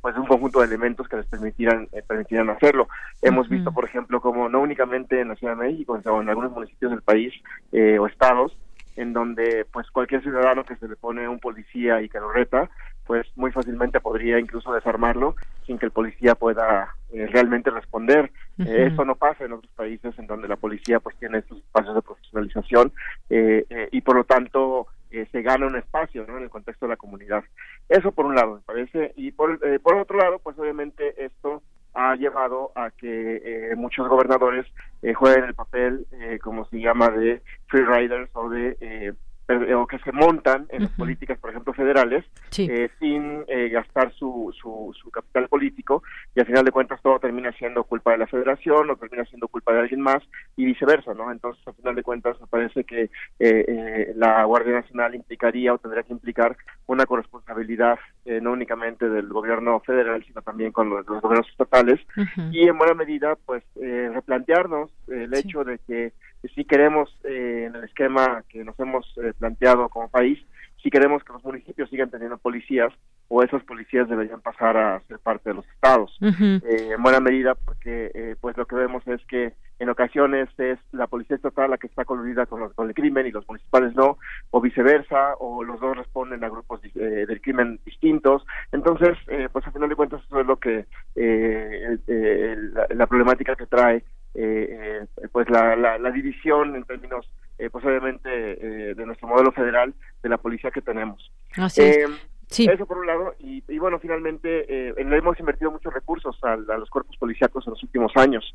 pues de un conjunto de elementos que les permitieran, permitieran hacerlo. Hemos visto, por ejemplo, como no únicamente en la Ciudad de México, sino en algunos municipios del país o estados, en donde pues cualquier ciudadano que se le pone un policía y que lo reta, pues muy fácilmente podría incluso desarmarlo sin que el policía pueda eh, realmente responder. Eh, eso no pasa en otros países en donde la policía pues tiene estos espacios de profesionalización eh, y por lo tanto se gana un espacio ¿no? en el contexto de la comunidad. Eso por un lado me parece y por, por otro lado pues obviamente esto ha llevado a que eh, muchos gobernadores eh, jueguen el papel, eh, como se llama, de free riders o de eh, o que se montan en las políticas, por ejemplo, federales, eh, sin eh, gastar su, su, su, capital político y al final de cuentas todo termina siendo culpa de la federación o termina siendo culpa de alguien más y viceversa, ¿no? Entonces, al final de cuentas, me parece que eh, la Guardia Nacional implicaría o tendría que implicar una corresponsabilidad no únicamente del gobierno federal, sino también con los, gobiernos estatales y en buena medida, pues, replantearnos el hecho de que si queremos, eh, en el esquema que nos hemos eh, planteado como país, si queremos que los municipios sigan teniendo policías o esas policías deberían pasar a ser parte de los estados. Eh, en buena medida porque pues lo que vemos es que en ocasiones es la policía estatal la que está coludida con, los, con el crimen y los municipales no o viceversa o los dos responden a grupos del crimen distintos. Entonces pues al final de cuentas eso es lo que la, la problemática que trae eh, eh, pues la, la, división en términos eh, pues obviamente eh, de nuestro modelo federal de la policía que tenemos. Eso por un lado, y, bueno, finalmente le hemos invertido muchos recursos a, los cuerpos policíacos en los últimos años,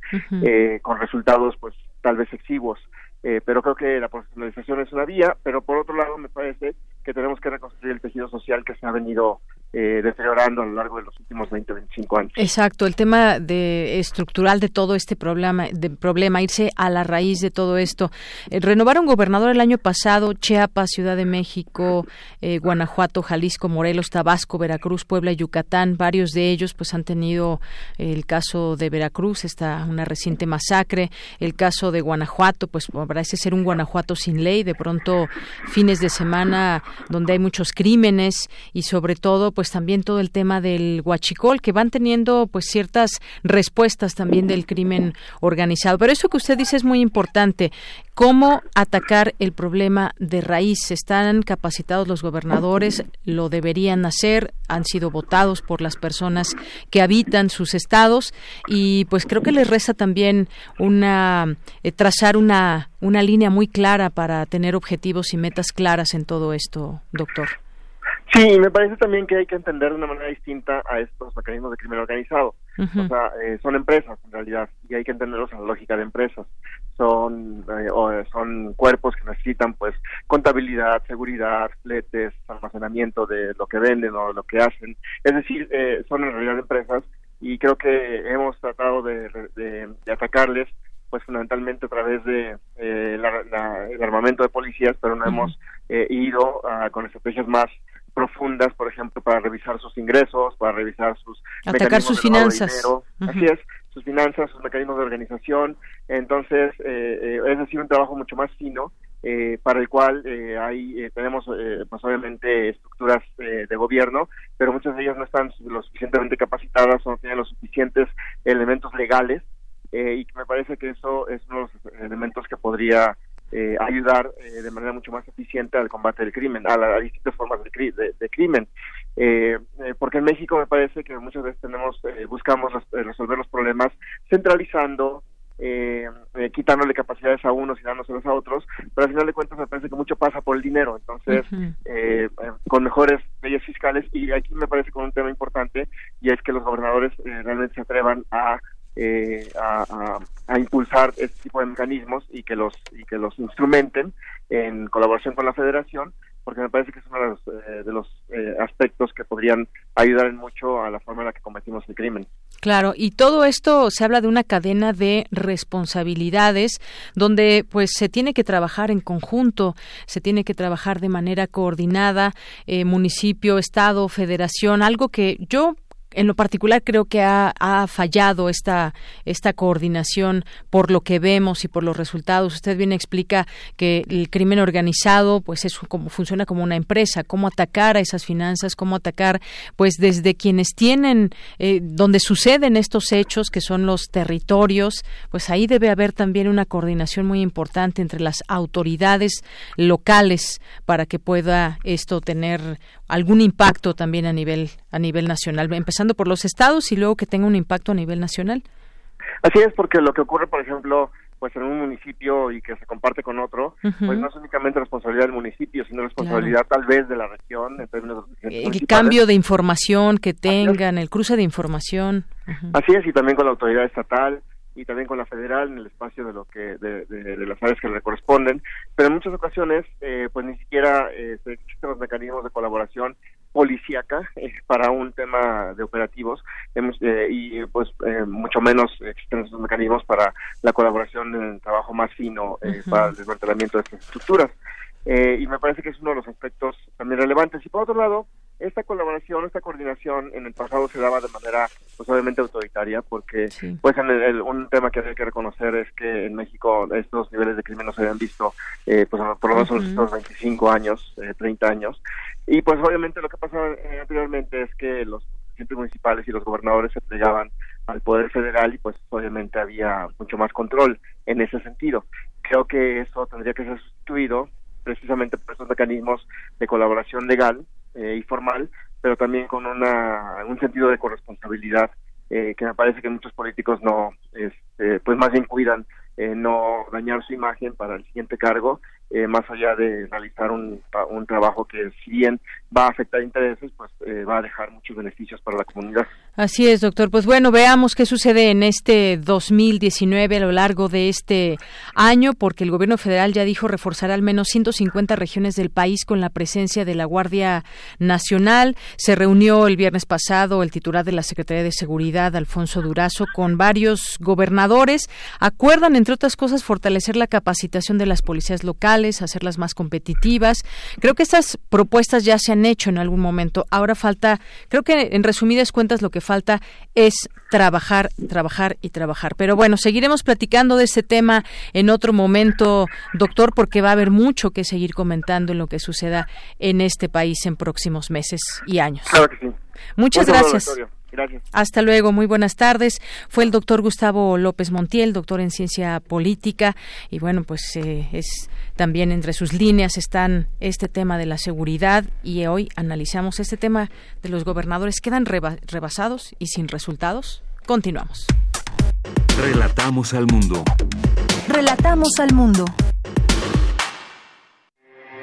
con resultados pues tal vez exiguos, pero creo que la profesionalización es una vía, pero por otro lado me parece que tenemos que reconstruir el tejido social que se ha venido eh, deteriorando a lo largo de los últimos 20, 25 años.
Exacto, el tema de estructural de todo este problema, de problema, irse a la raíz de todo esto. Eh, renovaron gobernador el año pasado Chiapas, Ciudad de México, eh, Guanajuato, Jalisco, Morelos, Tabasco, Veracruz, Puebla, Yucatán. Varios de ellos, pues, han tenido el caso de Veracruz, está una reciente masacre. El caso de Guanajuato, pues, parece ser un Guanajuato sin ley. De pronto, fines de semana donde hay muchos crímenes y sobre todo, pues, pues también todo el tema del huachicol, que van teniendo pues ciertas respuestas también del crimen organizado. Pero eso que usted dice es muy importante. ¿Cómo atacar el problema de raíz? ¿Están capacitados los gobernadores? ¿Lo deberían hacer? ¿Han sido votados por las personas que habitan sus estados? Y pues creo que les resta también una eh, trazar una, una línea muy clara para tener objetivos y metas claras en todo esto, doctor.
Sí, me parece también que hay que entender de una manera distinta a estos mecanismos de crimen organizado. O sea, eh, son empresas en realidad y hay que entenderlos en la lógica de empresas. Son eh, o, son cuerpos que necesitan pues contabilidad, seguridad, fletes, almacenamiento de lo que venden o lo que hacen. Es decir, eh, son en realidad empresas y creo que hemos tratado de, de, atacarles pues fundamentalmente a través de el armamento de policías, pero no hemos ido con estrategias más profundas, por ejemplo, para revisar sus ingresos, para revisar sus
atacar sus finanzas,
así es, sus finanzas, sus mecanismos de organización. Entonces, eh, eh, es decir, un trabajo mucho más fino eh, para el cual eh, hay tenemos pues obviamente estructuras de gobierno, pero muchas de ellas no están lo suficientemente capacitadas o no tienen los suficientes elementos legales y me parece que eso es uno de los elementos que podría eh, ayudar eh, de manera mucho más eficiente al combate del crimen, a, las distintas formas de, de, crimen. Eh, porque en México me parece que muchas veces tenemos, buscamos resolver los problemas centralizando, quitándole capacidades a unos y dándoselas a otros, pero al final de cuentas me parece que mucho pasa por el dinero, entonces con mejores leyes fiscales y aquí me parece con un tema importante y es que los gobernadores realmente se atrevan a eh, a, impulsar este tipo de mecanismos y que los y que los instrumenten en colaboración con la Federación porque me parece que es uno de los, eh, de los eh, aspectos que podrían ayudar en mucho a la forma en la que cometimos el crimen.
Claro, y todo esto se habla de una cadena de responsabilidades donde pues se tiene que trabajar en conjunto, se tiene que trabajar de manera coordinada, municipio, estado, federación, algo que yo en lo particular creo que ha, fallado esta, esta coordinación por lo que vemos y por los resultados. Usted bien explica que el crimen organizado pues es como funciona como una empresa, cómo atacar a esas finanzas, cómo atacar pues desde quienes tienen eh, donde suceden estos hechos que son los territorios, pues ahí debe haber también una coordinación muy importante entre las autoridades locales para que pueda esto tener algún impacto también a nivel a nivel nacional, empezando por los estados y luego que tenga un impacto a nivel nacional.
Así es, porque lo que ocurre, por ejemplo, pues en un municipio y que se comparte con otro, pues no es únicamente responsabilidad del municipio, sino responsabilidad tal vez de la región en términos
de El cambio de información que tengan, el cruce de información.
Así es, y también con la autoridad estatal, y también con la federal en el espacio de lo que de, de, las áreas que le corresponden. Pero en muchas ocasiones eh, pues ni siquiera eh, existen los mecanismos de colaboración policíaca eh, para un tema de operativos. Eh, y pues mucho menos existen esos mecanismos para la colaboración en el trabajo más fino para el desmantelamiento de estas estructuras. Y me parece que es uno de los aspectos también relevantes. Y por otro lado esta colaboración, esta coordinación en el pasado se daba de manera pues obviamente autoritaria porque pues en el, un tema que hay que reconocer es que en México estos niveles de crimen no se habían visto eh, pues por lo menos en los últimos 25 años, eh, 30 años. Y pues obviamente lo que pasaba eh, anteriormente es que los presidentes municipales y los gobernadores se plegaban al poder federal y pues obviamente había mucho más control en ese sentido. Creo que eso tendría que ser sustituido precisamente por esos mecanismos de colaboración legal eh, y formal, pero también con una, un sentido de corresponsabilidad eh, que me parece que muchos políticos no, este, pues más bien cuidan eh, no dañar su imagen para el siguiente cargo eh, más allá de realizar un, un, trabajo que si bien va a afectar intereses, pues eh, va a dejar muchos beneficios para la comunidad.
Así es, doctor. Pues bueno, veamos qué sucede en este 2019 a lo largo de este año, porque el gobierno federal ya dijo reforzar al menos 150 regiones del país con la presencia de la Guardia Nacional. Se reunió el viernes pasado el titular de la Secretaría de Seguridad, Alfonso Durazo, con varios gobernadores. Acuerdan, entre otras cosas, fortalecer la capacitación de las policías locales, hacerlas más competitivas. Creo que estas propuestas ya se han hecho en algún momento. Ahora falta, creo que en resumidas cuentas lo que falta es trabajar, trabajar y trabajar. Pero bueno, seguiremos platicando de este tema en otro momento, doctor, porque va a haber mucho que seguir comentando en lo que suceda en este país en próximos meses y años.
Claro que sí.
Muchas gracias.
Gracias.
Hasta luego, muy buenas tardes. Fue el doctor Gustavo López Montiel, doctor en ciencia política, y bueno, pues eh, es también entre sus líneas están este tema de la seguridad y hoy analizamos este tema de los gobernadores quedan rebasados y sin resultados. Continuamos.
Relatamos al mundo.
Relatamos al mundo.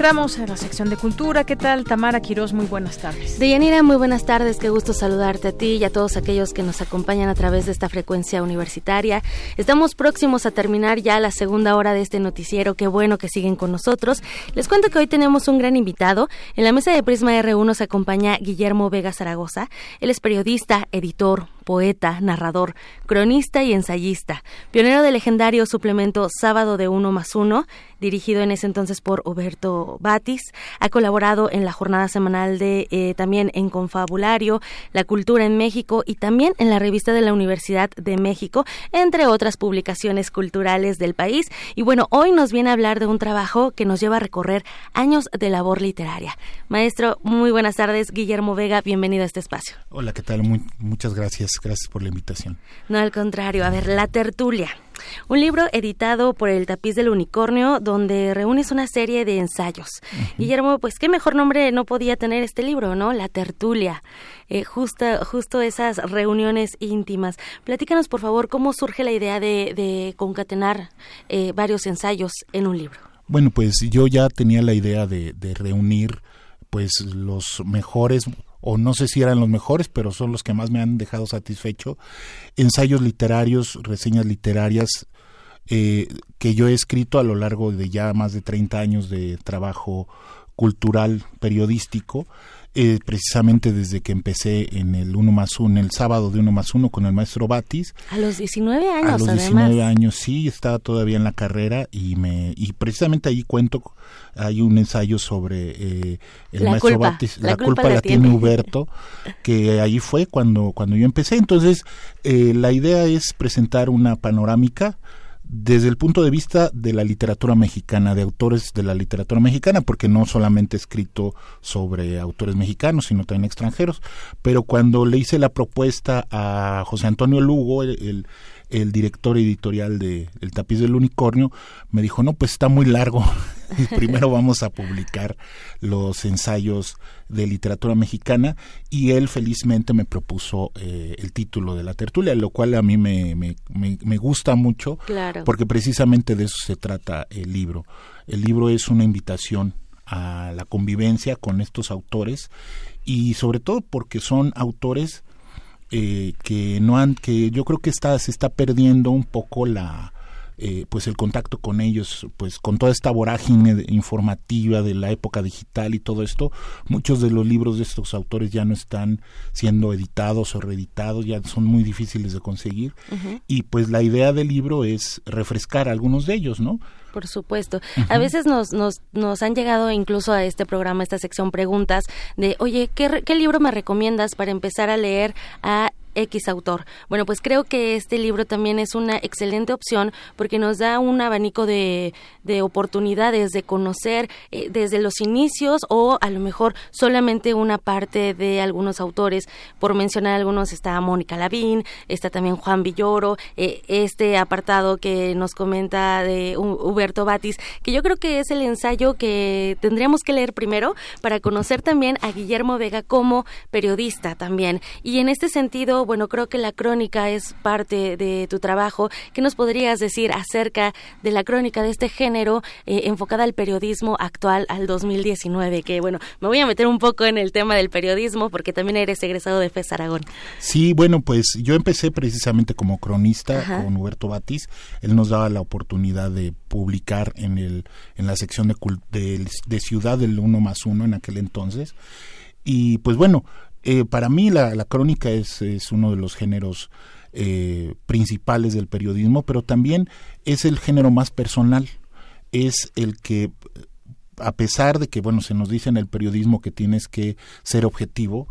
Entramos en la sección de cultura. ¿Qué tal, Tamara Quiroz? Muy buenas tardes.
Deyanira, muy buenas tardes. Qué gusto saludarte a ti y a todos aquellos que nos acompañan a través de esta frecuencia universitaria. Estamos próximos a terminar ya la segunda hora de este noticiero. Qué bueno que siguen con nosotros. Les cuento que hoy tenemos un gran invitado. En la mesa de Prisma R1 nos acompaña Guillermo Vega Zaragoza. Él es periodista, editor, poeta, narrador, cronista y ensayista, pionero del legendario suplemento Sábado de Uno más Uno, dirigido en ese entonces por Huberto Batis. Ha colaborado en la jornada semanal de eh, también en Confabulario, La Cultura en México y también en la revista de la Universidad de México, entre otras publicaciones culturales del país. Y bueno, hoy nos viene a hablar de un trabajo que nos lleva a recorrer años de labor literaria. Maestro, muy buenas tardes. Guillermo Vega, bienvenido a este espacio.
Hola, ¿qué tal? muchas gracias. Gracias por la invitación.
No, al contrario. A ver, La Tertulia. Un libro editado por el Tapiz del Unicornio, donde reúnes una serie de ensayos. Guillermo, pues qué mejor nombre no podía tener este libro, ¿no? La Tertulia. Eh, justo, justo esas reuniones íntimas. Platícanos, por favor, cómo surge la idea de, concatenar eh, varios ensayos en un libro.
Bueno, pues yo ya tenía la idea de, de reunir pues los mejores o no sé si eran los mejores, pero son los que más me han dejado satisfecho, ensayos literarios, reseñas literarias eh, que yo he escrito a lo largo de ya más de 30 años de trabajo cultural periodístico eh, precisamente desde que empecé en el uno más uno, el sábado de uno más uno con el maestro Batis.
A los 19 años.
A los 19 años, sí, estaba todavía en la carrera y me y precisamente ahí cuento, hay un ensayo sobre eh, el maestro Batis, la, culpa, la tiene Huberto, que ahí fue cuando, cuando yo empecé. Entonces, eh, la idea es presentar una panorámica desde el punto de vista de la literatura mexicana, de autores de la literatura mexicana, porque no solamente he escrito sobre autores mexicanos, sino también extranjeros, pero cuando le hice la propuesta a José Antonio Lugo, el, el director editorial de El tapiz del unicornio, me dijo, no, pues está muy largo, primero vamos a publicar los ensayos de literatura mexicana, y él felizmente me propuso eh, el título de la tertulia, lo cual a mí me, me, me, gusta mucho, porque precisamente de eso se trata el libro. El libro es una invitación a la convivencia con estos autores, y sobre todo porque son autores eh, que no han, que yo creo que está, se está perdiendo un poco la, eh, pues el contacto con ellos, pues con toda esta vorágine informativa de la época digital y todo esto, muchos de los libros de estos autores ya no están siendo editados o reeditados, ya son muy difíciles de conseguir y pues la idea del libro es refrescar algunos de ellos, ¿no?
Por supuesto. A veces nos, nos, nos han llegado incluso a este programa, a esta sección, preguntas de, oye, ¿qué, ¿qué libro me recomiendas para empezar a leer a X autor. Bueno, pues creo que este libro también es una excelente opción porque nos da un abanico de, de oportunidades de conocer eh, desde los inicios o a lo mejor solamente una parte de algunos autores. Por mencionar algunos está Mónica Lavín, está también Juan Villoro, eh, este apartado que nos comenta de Huberto Batis, que yo creo que es el ensayo que tendríamos que leer primero para conocer también a Guillermo Vega como periodista también. Y en este sentido, bueno, creo que la crónica es parte de tu trabajo. ¿Qué nos podrías decir acerca de la crónica de este género eh, enfocada al periodismo actual al 2019? Que bueno, me voy a meter un poco en el tema del periodismo porque también eres egresado de FES Aragón.
Sí, bueno, pues yo empecé precisamente como cronista con Huberto Batis. Él nos daba la oportunidad de publicar en, el, en la sección de, de, de Ciudad del Uno más Uno en aquel entonces. Y pues bueno, eh, para mí la, la crónica es, es, uno de los géneros eh, principales del periodismo, pero también es el género más personal. Es el que, a pesar de que, bueno, se nos dice en el periodismo que tienes que ser objetivo,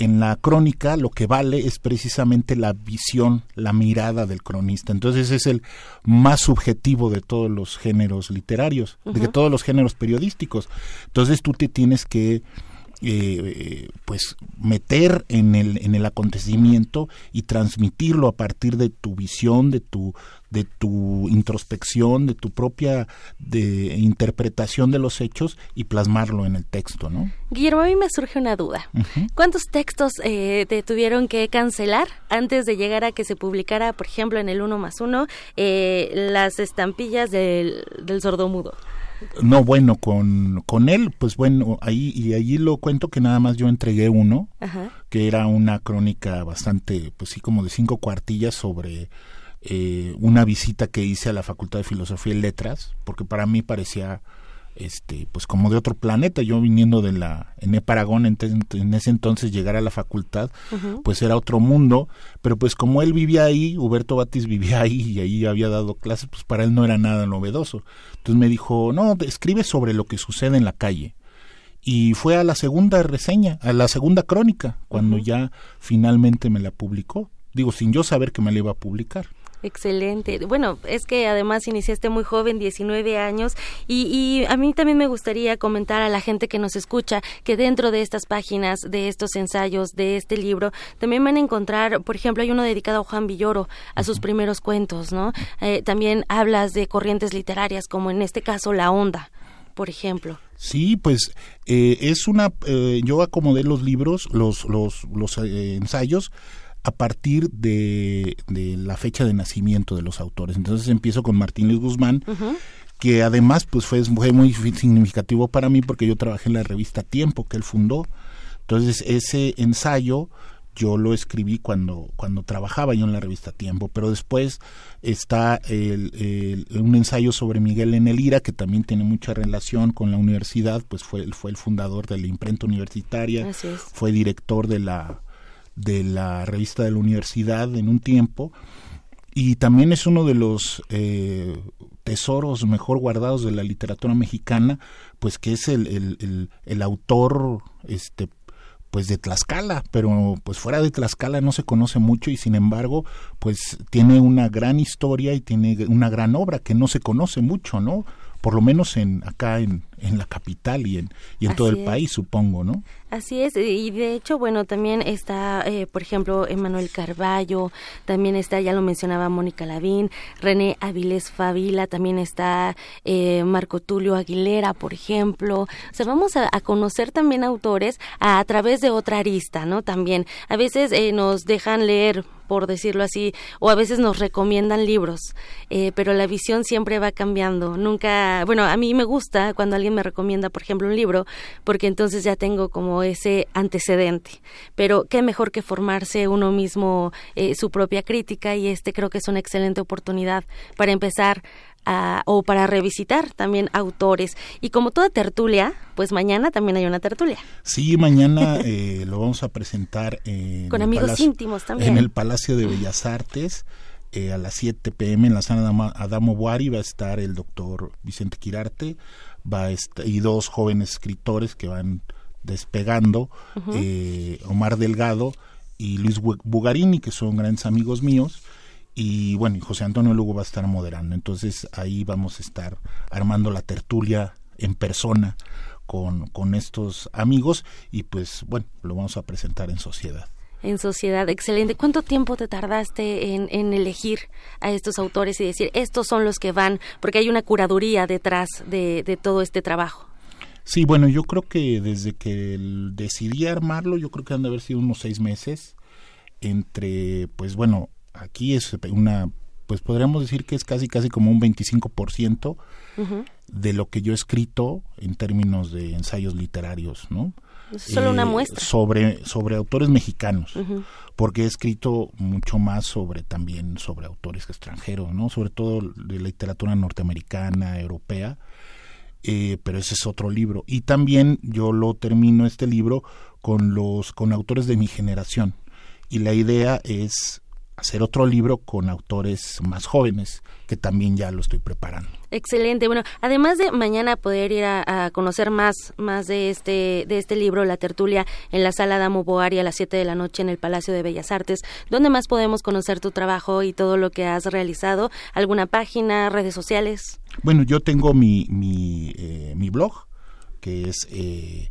en la crónica lo que vale es precisamente la visión, la mirada del cronista. Entonces es el más subjetivo de todos los géneros literarios, de todos los géneros periodísticos. Entonces tú te tienes que eh, pues meter en el en el acontecimiento y transmitirlo a partir de tu visión de tu de tu introspección de tu propia de interpretación de los hechos y plasmarlo en el texto no
Guillermo a mí me surge una duda. Cuántos textos eh, te tuvieron que cancelar antes de llegar a que se publicara por ejemplo en el uno más uno eh, las estampillas del, del sordomudo
no, bueno, con, con él, pues bueno, ahí y allí lo cuento que nada más yo entregué uno, que era una crónica bastante, pues sí, como de cinco cuartillas sobre eh, una visita que hice a la Facultad de Filosofía y Letras, porque para mí parecía este pues como de otro planeta. Yo viniendo de la en Eparagón en, en ese entonces llegar a la facultad pues era otro mundo. Pero pues como él vivía ahí Huberto Batis vivía ahí y ahí había dado clases pues para él no era nada novedoso. Entonces me dijo no escribe sobre lo que sucede en la calle y fue a la segunda reseña a la segunda crónica cuando ya finalmente me la publicó. Digo sin yo saber que me la iba a publicar
Excelente. Bueno, es que además iniciaste muy joven, 19 años, y, y, a mí también me gustaría comentar a la gente que nos escucha que dentro de estas páginas, de estos ensayos, de este libro, también van a encontrar, por ejemplo, hay uno dedicado a Juan Villoro, a sus primeros cuentos, ¿no? Eh, también hablas de corrientes literarias, como en este caso La Onda, por ejemplo.
Sí, pues eh, es una. Eh, yo acomodé los libros, los, los, los ensayos a partir de, de, la fecha de nacimiento de los autores. Entonces empiezo con Martín Luis Guzmán, que además pues fue, fue muy significativo para mí porque yo trabajé en la revista Tiempo que él fundó. Entonces ese ensayo yo lo escribí cuando, cuando trabajaba yo en la revista Tiempo, pero después está el, un ensayo sobre Miguel Enelira, que también tiene mucha relación con la universidad, pues fue, fue el fundador de la imprenta universitaria, fue director de la de la revista de la universidad en un tiempo y también es uno de los eh, tesoros mejor guardados de la literatura mexicana, pues que es el, el, el, autor este pues de Tlaxcala, pero pues fuera de Tlaxcala no se conoce mucho y sin embargo pues tiene una gran historia y tiene una gran obra que no se conoce mucho, ¿no? Por lo menos en acá en, en la capital y en, y en todo el país, supongo, ¿no?
Así es, y de hecho, bueno, también está, eh, por ejemplo, Emanuel Carballo, también está, ya lo mencionaba Mónica Lavín, René Avilés Favila, también está eh, Marco Tulio Aguilera, por ejemplo. O sea, vamos a, conocer también autores a, través de otra arista, ¿no? También, a veces eh, nos dejan leer por decirlo así, o a veces nos recomiendan libros, pero la visión siempre va cambiando. Nunca, bueno, a mí me gusta cuando alguien me recomienda, por ejemplo, un libro, porque entonces ya tengo como ese antecedente. Pero qué mejor que formarse uno mismo eh, su propia crítica y este creo que es una excelente oportunidad para empezar a, o para revisitar también autores. Y como toda tertulia, pues mañana también hay una tertulia.
Sí, mañana eh, lo vamos a presentar en
con amigos íntimos también.
En el Palacio de Bellas Artes. Eh, a las 7 pm en la sala Adamo Buari va a estar el doctor Vicente Quirarte, va y dos jóvenes escritores que van despegando, eh, Omar Delgado y Luis Bugarini, que son grandes amigos míos. Y bueno, y José Antonio Lugo va a estar moderando. Entonces ahí vamos a estar armando la tertulia en persona con, con estos amigos y pues bueno, lo vamos a presentar en sociedad
en sociedad. Excelente. ¿Cuánto tiempo te tardaste en, en, elegir a estos autores y decir, estos son los que van? Porque hay una curaduría detrás de, de todo este trabajo.
Sí, bueno, yo creo que desde que decidí armarlo, yo creo que han de haber sido unos seis meses entre, pues bueno, aquí es una, pues podríamos decir que es casi, casi como un 25% de lo que yo he escrito en términos de ensayos literarios, ¿no?
solo una eh, muestra.
Sobre, sobre autores mexicanos, porque he escrito mucho más sobre también sobre autores extranjeros, ¿no? Sobre todo de literatura norteamericana, europea, eh, pero ese es otro libro. Y también yo lo termino este libro con los con autores de mi generación. Y la idea es hacer otro libro con autores más jóvenes, que también ya lo estoy preparando.
Excelente. Bueno, además de mañana poder ir a, conocer más, más de este, de este libro, La Tertulia, en la sala Damo Boari a las 7 de la noche en el Palacio de Bellas Artes, ¿dónde más podemos conocer tu trabajo y todo lo que has realizado? ¿Alguna página, redes sociales?
Bueno, yo tengo mi, mi, eh, mi blog, que es eh,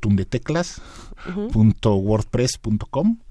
tundeteclas.wordpress.com.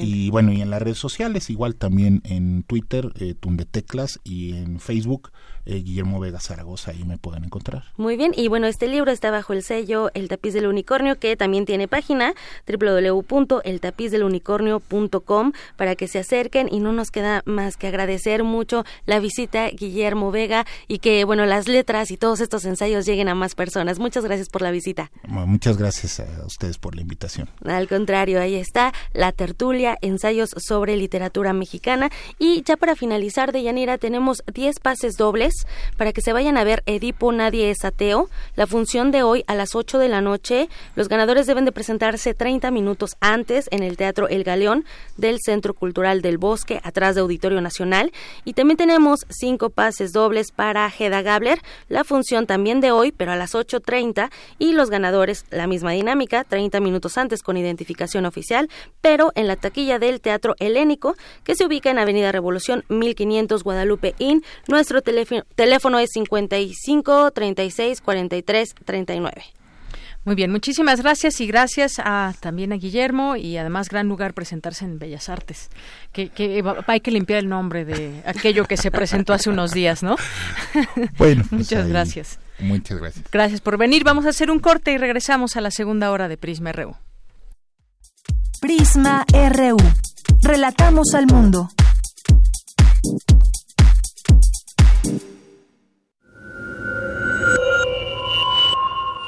Y bueno, y en las redes sociales, igual también en Twitter, eh, Tundeteclas, y en Facebook, eh, Guillermo Vega Zaragoza, ahí me pueden encontrar.
Muy bien, y bueno, este libro está bajo el sello El Tapiz del Unicornio, que también tiene página www.eltapizdelunicornio.com para que se acerquen y no nos queda más que agradecer mucho la visita Guillermo Vega y que bueno, las letras y todos estos ensayos lleguen a más personas. Muchas gracias por la visita.
Muchas gracias a ustedes por la invitación.
Al contrario, ahí está la tertulia, ensayos sobre literatura mexicana y ya para finalizar, de Yanira, tenemos 10 pases dobles para que se vayan a ver Edipo Nadie es Ateo. La función de hoy a las 8 de la noche. Los ganadores deben de presentarse 30 minutos antes en el Teatro El Galeón del Centro Cultural del Bosque, atrás de Auditorio Nacional. Y también tenemos cinco pases dobles para Hedda Gabler. La función también de hoy, pero a las 8.30. Y los ganadores, la misma dinámica, 30 minutos antes con identificación oficial, pero en la taquilla del Teatro Helénico, que se ubica en Avenida Revolución 1500 Guadalupe Inn. Nuestro teléfono Teléfono es 55 36 43 39.
Muy bien, muchísimas gracias y gracias a, también a Guillermo y además gran lugar presentarse en Bellas Artes. Que, hay que limpiar el nombre de aquello que se presentó hace unos días, ¿no?
Bueno,
pues muchas gracias.
Muchas gracias.
Gracias por venir. Vamos a hacer un corte y regresamos a la segunda hora de Prisma RU.
Prisma RU. Relatamos al mundo.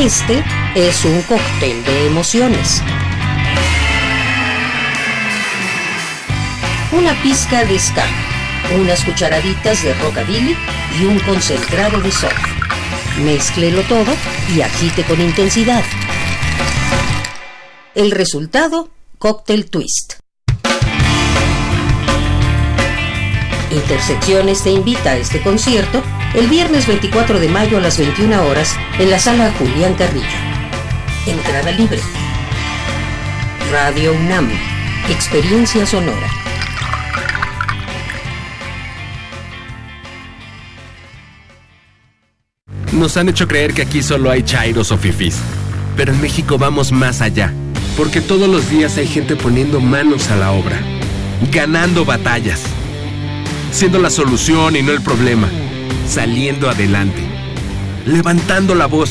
Este es un cóctel de emociones. Una pizca de ska, unas cucharaditas de rockabilly y un concentrado de surf. Mézclelo todo y agite con intensidad. El resultado, cóctel twist. Intersecciones te invita a este concierto el viernes 24 de mayo a las 21 horas en la sala Julián Carrillo. Entrada libre. Radio UNAM. Experiencia sonora.
Nos han hecho creer que aquí solo hay chairos o fifis. Pero en México vamos más allá. Porque todos los días hay gente poniendo manos a la obra. Ganando batallas siendo la solución y no el problema, saliendo adelante, levantando la voz,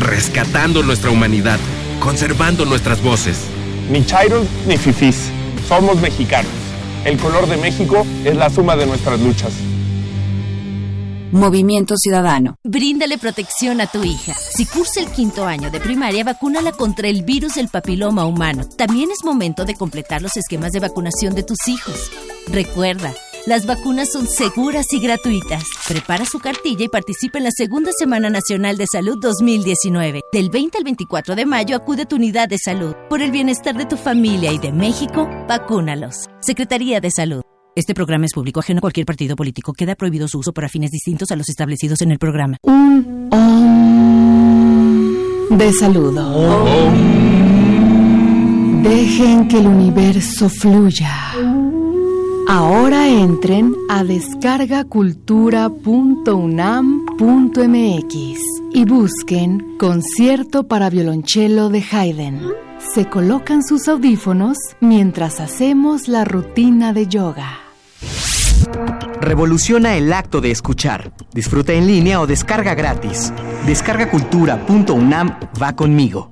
rescatando nuestra humanidad, conservando nuestras voces.
Ni chairos ni fifís, somos mexicanos. El color de México es la suma de nuestras luchas.
Movimiento Ciudadano.
Bríndale protección a tu hija. Si cursa el quinto año de primaria, vacúnala contra el virus del papiloma humano. También es momento de completar los esquemas de vacunación de tus hijos. Recuerda, las vacunas son seguras y gratuitas. Prepara su cartilla y participa en la Segunda Semana Nacional de Salud 2019. Del 20 al 24 de mayo acude a tu unidad de salud. Por el bienestar de tu familia y de México, vacúnalos. Secretaría de Salud. Este programa es público ajeno a cualquier partido político. Queda prohibido su uso para fines distintos a los establecidos en el programa.
Un de saludo. Dejen que el universo fluya. Ahora entren a descargacultura.unam.mx y busquen Concierto para violonchelo de Haydn. Se colocan sus audífonos mientras hacemos la rutina de yoga.
Revoluciona el acto de escuchar. Disfruta en línea o descarga gratis. Descargacultura.unam va conmigo.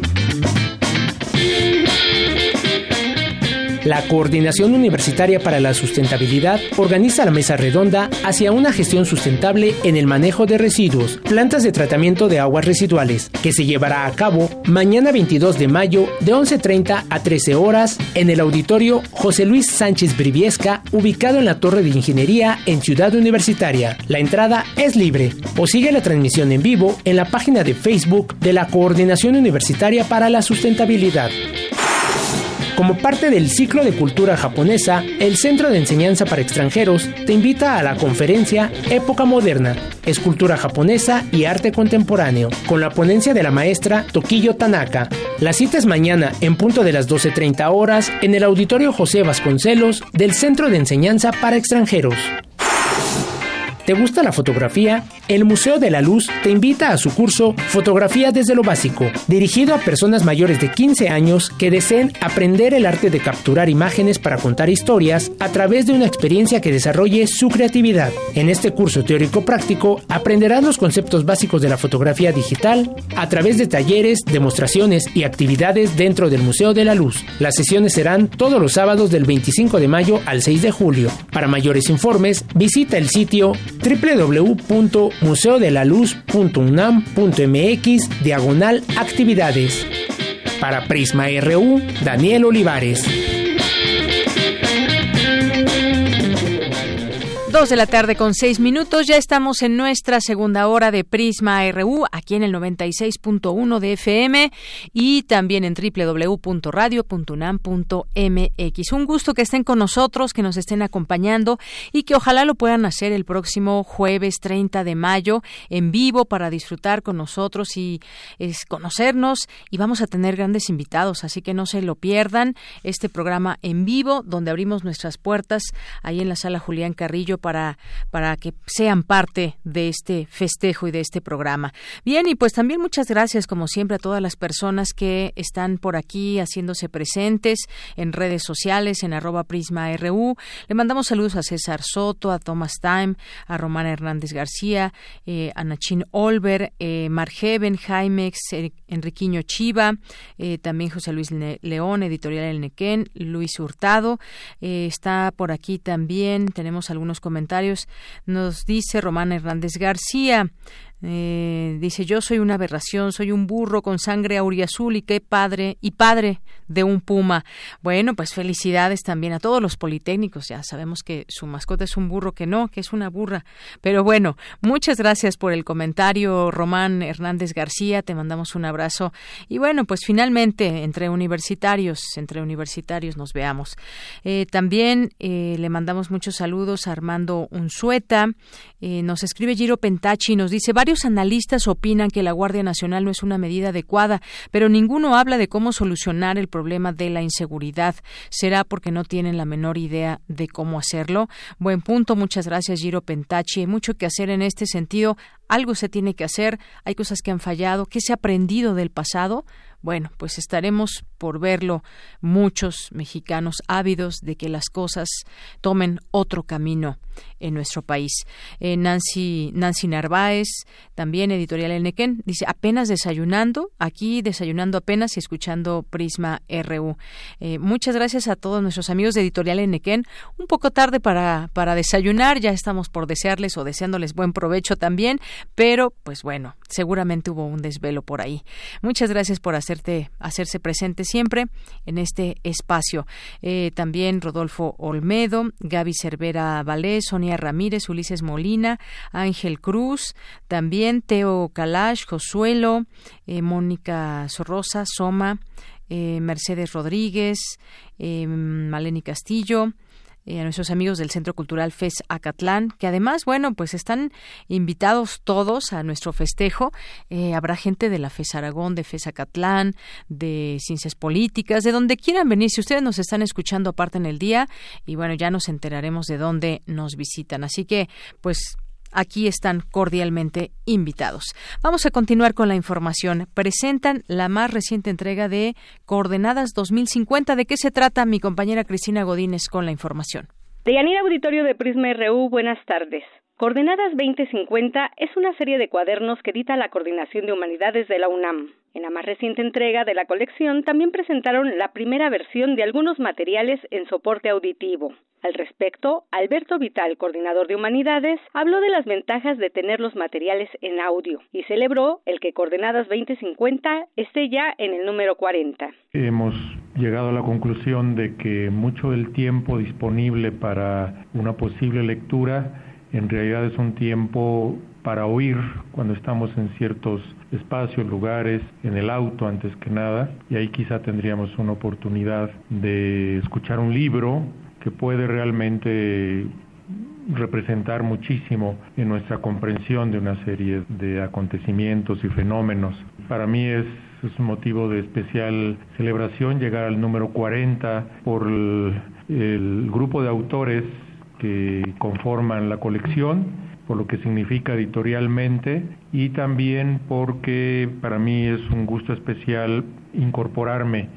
La Coordinación Universitaria para la Sustentabilidad organiza la mesa redonda hacia una gestión sustentable en el manejo de residuos, plantas de tratamiento de aguas residuales, que se llevará a cabo mañana 22 de mayo de 11.30 a 13 horas en el auditorio José Luis Sánchez Briviesca, ubicado en la Torre de Ingeniería en Ciudad Universitaria. La entrada es libre o sigue la transmisión en vivo en la página de Facebook de la Coordinación Universitaria para la Sustentabilidad. Como parte del ciclo de cultura japonesa, el Centro de Enseñanza para Extranjeros te invita a la conferencia Época Moderna, Escultura Japonesa y Arte Contemporáneo, con la ponencia de la maestra Tokiyo Tanaka. La cita es mañana en punto de las 12.30 horas en el Auditorio José Vasconcelos del Centro de Enseñanza para Extranjeros. ¿Te gusta la fotografía? El Museo de la Luz te invita a su curso Fotografía desde lo básico, dirigido a personas mayores de 15 años que deseen aprender el arte de capturar imágenes para contar historias a través de una experiencia que desarrolle su creatividad. En este curso teórico práctico aprenderás los conceptos básicos de la fotografía digital a través de talleres, demostraciones y actividades dentro del Museo de la Luz. Las sesiones serán todos los sábados del 25 de mayo al 6 de julio. Para mayores informes, visita el sitio www.museodelaluz.unam.mx diagonal actividades. Para Prisma RU, Daniel Olivares.
Dos de la tarde con seis minutos. Ya estamos en nuestra segunda hora de Prisma RU, aquí en el 96.1 de FM y también en www.radio.unam.mx. Un gusto que estén con nosotros, que nos estén acompañando y que ojalá lo puedan hacer el próximo jueves 30 de mayo en vivo para disfrutar con nosotros y es, conocernos. Y vamos a tener grandes invitados, así que no se lo pierdan. Este programa en vivo, donde abrimos nuestras puertas ahí en la sala Julián Carrillo para, para que sean parte de este festejo y de este programa. Bien, y pues también muchas gracias, como siempre, a todas las personas que están por aquí haciéndose presentes en redes sociales, en arroba Prisma RU. Le mandamos saludos a César Soto, a Thomas Time, a Romana Hernández García, eh, a Nachín Olver, eh, Margeven, Jaimex, eh, Enriquiño Chiva, eh, también José Luis León, editorial El Nequén, Luis Hurtado. está por aquí también, tenemos algunos comentarios Nos dice Román Hernández García. Eh, dice yo soy una aberración, soy un burro con sangre auriazul y qué padre y padre de un puma. Bueno, pues felicidades también a todos los politécnicos. Ya sabemos que su mascota es un burro, que no, que es una burra. Pero bueno, muchas gracias por el comentario, Román Hernández García. Te mandamos un abrazo. Y bueno, pues finalmente entre universitarios, entre universitarios nos veamos. Eh, también eh, le mandamos muchos saludos a Armando Unzueta. nos escribe Giro Pentachi y nos dice varios Varios analistas opinan que la Guardia Nacional no es una medida adecuada, pero ninguno habla de cómo solucionar el problema de la inseguridad. ¿Será porque no tienen la menor idea de cómo hacerlo? Buen punto. Muchas gracias, Giro Pentachi. Hay mucho que hacer en este sentido algo se tiene que hacer, hay cosas que han fallado, ¿qué se ha aprendido del pasado? Bueno, pues estaremos por verlo muchos mexicanos ávidos de que las cosas tomen otro camino en nuestro país. Eh, Nancy, Nancy Narváez, también editorial El dice apenas desayunando, aquí desayunando apenas y escuchando Prisma RU. Eh, muchas gracias a todos nuestros amigos de editorial El Nequén. Un poco tarde para, para desayunar, ya estamos por desearles o deseándoles buen provecho también, pero pues bueno, seguramente hubo un desvelo por ahí. Muchas gracias por hacer hacerse presente siempre en este espacio. Eh, también Rodolfo Olmedo, Gaby Cervera Valés, Sonia Ramírez, Ulises Molina, Ángel Cruz, también Teo Kalash, Josuelo, eh, Mónica Sorrosa, Soma, eh, Mercedes Rodríguez, Maleni Castillo, eh, a nuestros amigos del Centro Cultural FES Acatlán, que además, bueno, pues están invitados todos a nuestro festejo. Eh, habrá gente de la FES Aragón, de FES Acatlán, de Ciencias Políticas, de donde quieran venir. Si ustedes nos están escuchando aparte en el día, y bueno, ya nos enteraremos de dónde nos visitan. Así que, pues, aquí están cordialmente invitados. Vamos a continuar con la información. Presentan la más reciente entrega de Coordenadas 2050. ¿De qué se trata mi compañera Cristina Godínez con la información?
Deyanira Auditorio de Prisma RU, buenas tardes. Coordenadas 2050 es una serie de cuadernos que edita la Coordinación de Humanidades de la UNAM. En la más reciente entrega de la colección también presentaron la primera versión de algunos materiales en soporte auditivo. Al respecto, Alberto Vital, coordinador de Humanidades, habló de las ventajas de tener los materiales en audio y celebró el que Coordenadas 2050 esté ya en el número 40.
Hemos llegado a la conclusión de que mucho del tiempo disponible para una posible lectura en realidad es un tiempo para oír cuando estamos en ciertos espacios, lugares, en el auto antes que nada, y ahí quizá tendríamos una oportunidad de escuchar un libro que puede realmente representar muchísimo en nuestra comprensión de una serie de acontecimientos y fenómenos. Para mí es, un motivo de especial celebración llegar al número 40 por el grupo de autores que conforman la colección, por lo que significa editorialmente y también porque para mí es un gusto especial incorporarme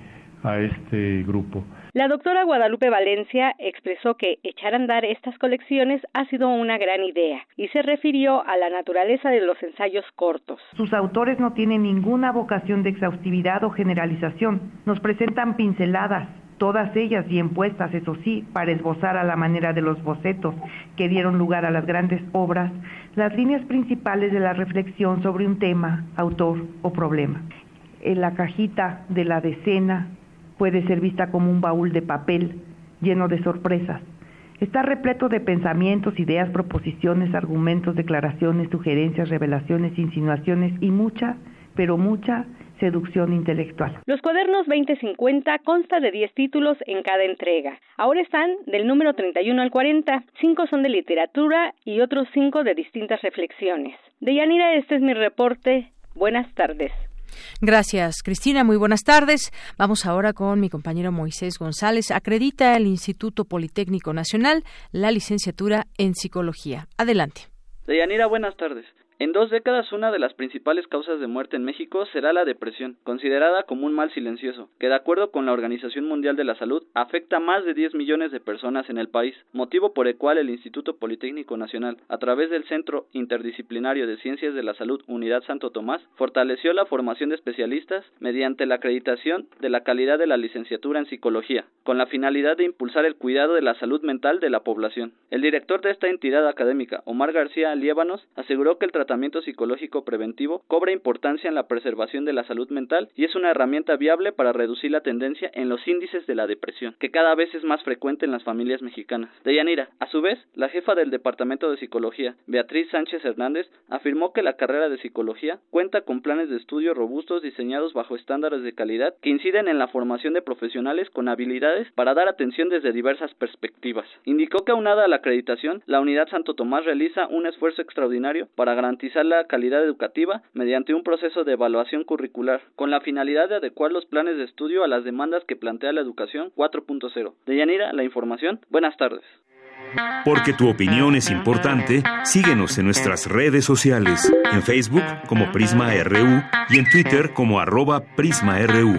a este grupo.
La doctora Guadalupe Valencia expresó que echar a andar estas colecciones ha sido una gran idea y se refirió a la naturaleza de los ensayos cortos.
Sus autores no tienen ninguna vocación de exhaustividad o generalización, nos presentan pinceladas todas ellas bien puestas, eso sí, para esbozar a la manera de los bocetos que dieron lugar a las grandes obras, las líneas principales de la reflexión sobre un tema, autor o problema. En la cajita de la decena puede ser vista como un baúl de papel lleno de sorpresas. Está repleto de pensamientos, ideas, proposiciones, argumentos, declaraciones, sugerencias, revelaciones, insinuaciones y mucha, pero mucha seducción intelectual.
Los cuadernos 2050 consta de 10 títulos en cada entrega. Ahora están del número 31 al 40. 5 son de literatura y otros 5 de distintas reflexiones. De Yanira, este es mi reporte. Buenas tardes.
Gracias, Cristina. Muy buenas tardes. Vamos ahora con mi compañero Moisés González. Acredita el Instituto Politécnico Nacional la licenciatura en Psicología. Adelante.
Deyanira, buenas tardes. En dos décadas una de las principales causas de muerte en México será la depresión, considerada como un mal silencioso, que de acuerdo con la Organización Mundial de la Salud afecta a más de 10 millones de personas en el país, motivo por el cual el Instituto Politécnico Nacional, a través del Centro Interdisciplinario de Ciencias de la Salud Unidad Santo Tomás, fortaleció la formación de especialistas mediante la acreditación de la calidad de la licenciatura en psicología, con la finalidad de impulsar el cuidado de la salud mental de la población. El director de esta entidad académica, Omar García Liébanos, aseguró que el psicológico preventivo cobra importancia en la preservación de la salud mental y es una herramienta viable para reducir la tendencia en los índices de la depresión, que cada vez es más frecuente en las familias mexicanas. Deyanira, a su vez, la jefa del Departamento de Psicología, Beatriz Sánchez Hernández, afirmó que la carrera de psicología cuenta con planes de estudio robustos diseñados bajo estándares de calidad que inciden en la formación de profesionales con habilidades para dar atención desde diversas perspectivas. Indicó que aunada a la acreditación, la Unidad Santo Tomás realiza un esfuerzo extraordinario para garantizar la calidad educativa mediante un proceso de evaluación curricular, con la finalidad de adecuar los planes de estudio a las demandas que plantea la educación 4.0. De Yanira, la información. Buenas tardes.
Porque tu opinión es importante, síguenos en nuestras redes sociales, en Facebook como Prisma RU y en Twitter como arroba PrismaRU.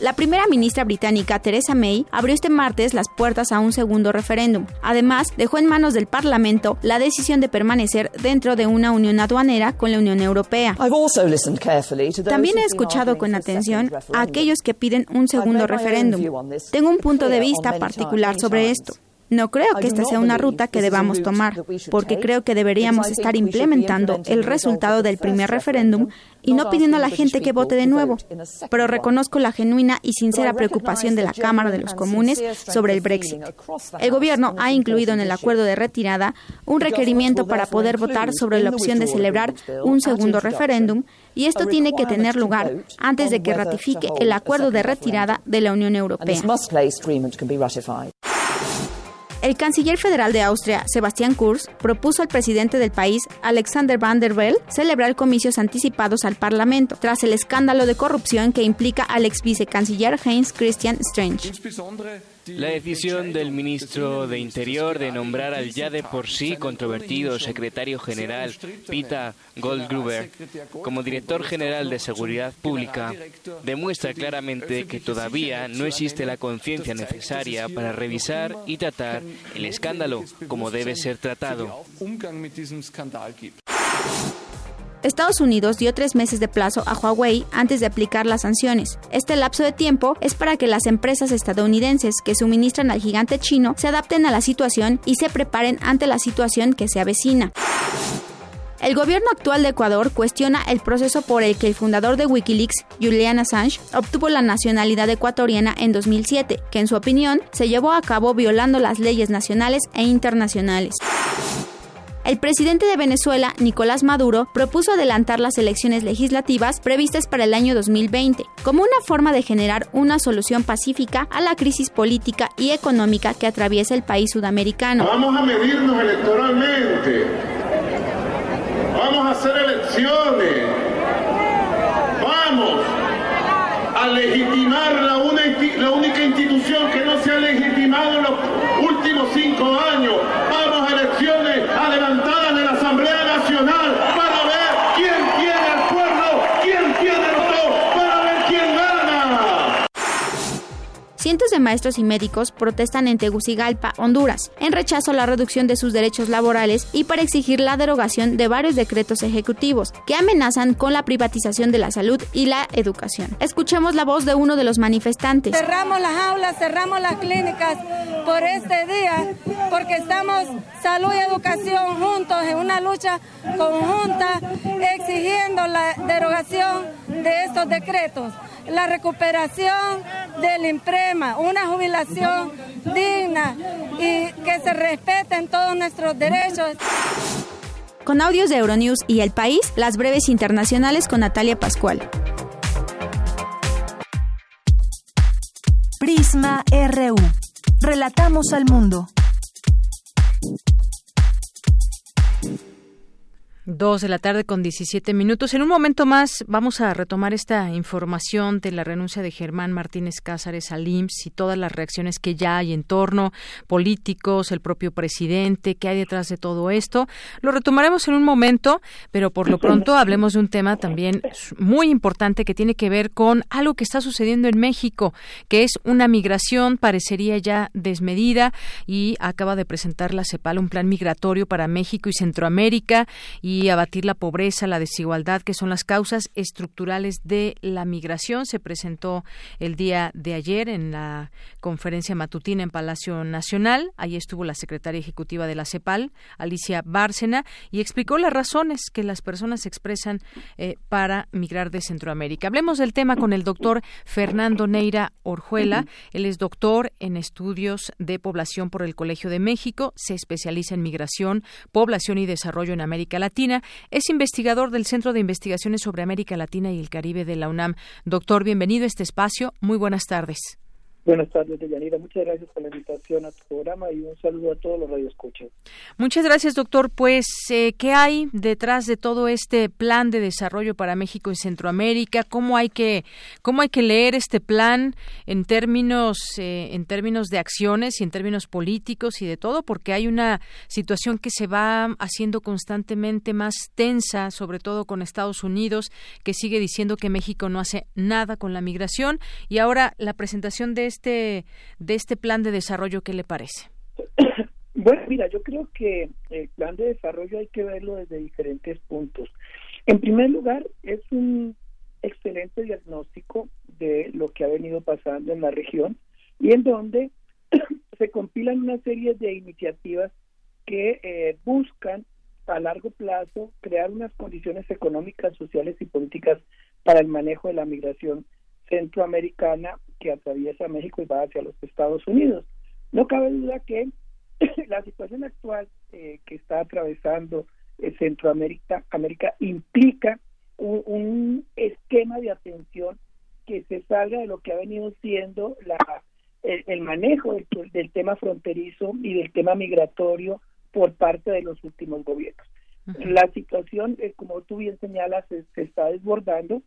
La primera ministra británica, Theresa May, abrió este martes las puertas a un segundo referéndum. Además, dejó en manos del Parlamento la decisión de permanecer dentro de una unión aduanera con la Unión Europea. También he escuchado con atención a aquellos que piden un segundo referéndum. Tengo un punto de vista particular sobre esto. No creo que esta sea una ruta que debamos tomar, porque creo que deberíamos estar implementando el resultado del primer referéndum y no pidiendo a la gente que vote de nuevo. Pero reconozco la genuina y sincera preocupación de la Cámara de los Comunes sobre el Brexit. El Gobierno ha incluido en el acuerdo de retirada un requerimiento para poder votar sobre la opción de celebrar un segundo referéndum y esto tiene que tener lugar antes de que ratifique el acuerdo de retirada de la Unión Europea. El canciller federal de Austria, Sebastian Kurz, propuso al presidente del país, Alexander Van der Bellen, celebrar comicios anticipados al Parlamento, tras el escándalo de corrupción que implica al ex vicecanciller Heinz Christian Strange.
La decisión del ministro de Interior de nombrar al ya de por sí controvertido secretario general Pita Goldgruber como director general de Seguridad Pública demuestra claramente que todavía no existe la conciencia necesaria para revisar y tratar el escándalo como debe ser tratado.
Estados Unidos dio tres meses de plazo a Huawei antes de aplicar las sanciones. Este lapso de tiempo es para que las empresas estadounidenses que suministran al gigante chino se adapten a la situación y se preparen ante la situación que se avecina. El gobierno actual de Ecuador cuestiona el proceso por el que el fundador de Wikileaks, Julian Assange, obtuvo la nacionalidad ecuatoriana en 2007, que en su opinión se llevó a cabo violando las leyes nacionales e internacionales. El presidente de Venezuela, Nicolás Maduro, propuso adelantar las elecciones legislativas previstas para el año 2020, como una forma de generar una solución pacífica a la crisis política y económica que atraviesa el país sudamericano.
Vamos a medirnos electoralmente. Vamos a hacer elecciones. Vamos a legitimar la, única institución que no se ha legitimado en los últimos cinco años. Vamos a elecciones adelantadas de la Asamblea Nacional para ver quién tiene el pueblo, quién tiene el voto, para ver quién gana.
Cientos de maestros y médicos protestan en Tegucigalpa, Honduras, en rechazo a la reducción de sus derechos laborales y para exigir la derogación de varios decretos ejecutivos que amenazan con la privatización de la salud y la educación. Escuchemos la voz de uno de los manifestantes.
Cerramos las aulas, cerramos las clínicas por este día, porque estamos salud y educación juntos en una lucha conjunta exigiendo la derogación de estos decretos la recuperación del IMPREMA, una jubilación digna y que se respeten todos nuestros derechos.
Con audios de Euronews y El País, las breves internacionales con Natalia Pascual.
Prisma RU. Relatamos al mundo.
Dos de la tarde con 17 minutos. En un momento más vamos a retomar esta información de la renuncia de Germán Martínez Cázares al IMSS y todas las reacciones que ya hay en torno, políticos, el propio presidente, qué hay detrás de todo esto. Lo retomaremos en un momento, pero por lo pronto hablemos de un tema también muy importante que tiene que ver con algo que está sucediendo en México, que es una migración, parecería ya desmedida, y acaba de presentar la CEPAL un plan migratorio para México y Centroamérica. Y y abatir la pobreza, la desigualdad, que son las causas estructurales de la migración. Se presentó el día de ayer en la conferencia matutina en Palacio Nacional. Allí estuvo la secretaria ejecutiva de la CEPAL, Alicia Bárcena, y explicó las razones que las personas expresan eh, para migrar de Centroamérica. Hablemos del tema con el doctor Fernando Neira Orjuela. Él es doctor en estudios de población por el Colegio de México, se especializa en migración, población y desarrollo en América Latina es investigador del Centro de Investigaciones sobre América Latina y el Caribe de la UNAM. Doctor, bienvenido a este espacio. Muy buenas tardes.
Buenas tardes, Deyanira. Muchas gracias por la invitación a tu programa y un saludo a todos los radioescuchas.
Muchas gracias, doctor. Pues, eh, ¿qué hay detrás de todo este plan de desarrollo para México y Centroamérica? ¿Cómo hay que, cómo hay que leer este plan en términos, eh, en términos de acciones y en términos políticos y de todo? Porque hay una situación que se va haciendo constantemente más tensa, sobre todo con Estados Unidos, que sigue diciendo que México no hace nada con la migración. Y ahora la presentación de este este, de este plan de desarrollo, ¿qué le parece?
Bueno, mira, yo creo que el plan de desarrollo hay que verlo desde diferentes puntos. En primer lugar, es un excelente diagnóstico de lo que ha venido pasando en la región y en donde se compilan una serie de iniciativas que eh, buscan a largo plazo crear unas condiciones económicas, sociales y políticas para el manejo de la migración centroamericana que atraviesa México y va hacia los Estados Unidos. No cabe duda que la situación actual eh, que está atravesando eh, Centroamérica América implica un, esquema de atención que se salga de lo que ha venido siendo la, el, manejo del, tema fronterizo y del tema migratorio por parte de los últimos gobiernos. La situación, eh, como tú bien señalas, se está desbordando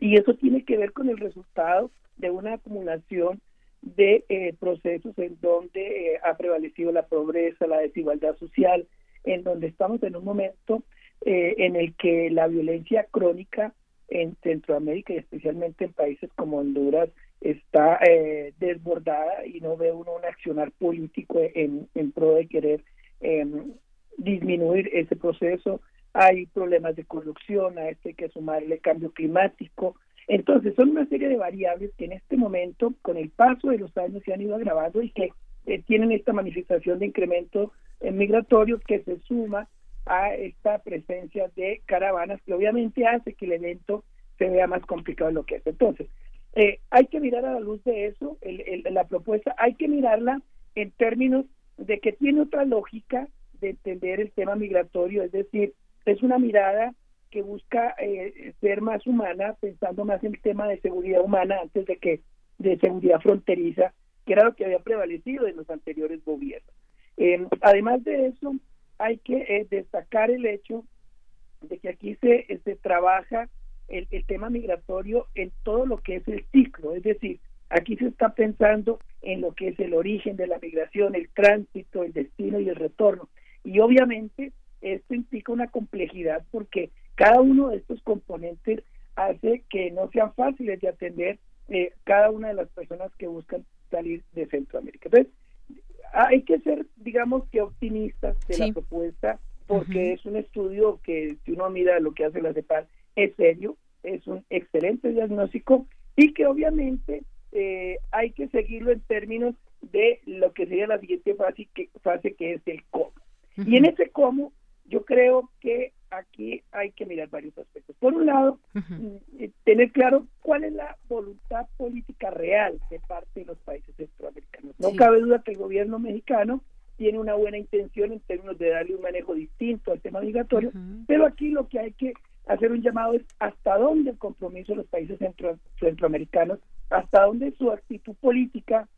y eso tiene que ver con el resultado de una acumulación de eh, procesos en donde eh, ha prevalecido la pobreza, la desigualdad social, en donde estamos en un momento eh, en el que la violencia crónica en Centroamérica y especialmente en países como Honduras está desbordada y no ve uno un accionar político en, en pro de querer em, disminuir ese proceso. Hay problemas de corrupción, a este hay que sumarle cambio climático, entonces, son una serie de variables que en este momento, con el paso de los años, se han ido agravando y que eh, tienen esta manifestación de incremento migratorio que se suma a esta presencia de caravanas que obviamente hace que el evento se vea más complicado de lo que es. Entonces, eh, hay que mirar a la luz de eso, la propuesta, hay que mirarla en términos de que tiene otra lógica de entender el tema migratorio, es decir, es una mirada que busca eh, ser más humana, pensando más en el tema de seguridad humana antes de que de seguridad fronteriza, que era lo que había prevalecido en los anteriores gobiernos. Eh, además de eso, hay que eh, destacar el hecho de que aquí se, se trabaja el, el, tema migratorio en todo lo que es el ciclo, es decir, aquí se está pensando en lo que es el origen de la migración, el tránsito, el destino y el retorno. Y obviamente esto implica una complejidad porque cada uno de estos componentes hace que no sean fáciles de atender eh, cada una de las personas que buscan salir de Centroamérica. Entonces, hay que ser, digamos que optimistas de la propuesta, porque es un estudio que, si uno mira lo que hace la CEPAL, es serio, es un excelente diagnóstico y que obviamente eh, hay que seguirlo en términos de lo que sería la siguiente fase que, fase que es el cómo. Y en ese cómo, yo creo que aquí hay que mirar varios aspectos. Por un lado, mm, tener claro cuál es la voluntad política real de parte de los países centroamericanos. No cabe duda que el gobierno mexicano tiene una buena intención en términos de darle un manejo distinto al tema migratorio, pero aquí lo que hay que hacer un llamado es hasta dónde el compromiso de los países centroamericanos, hasta dónde su actitud política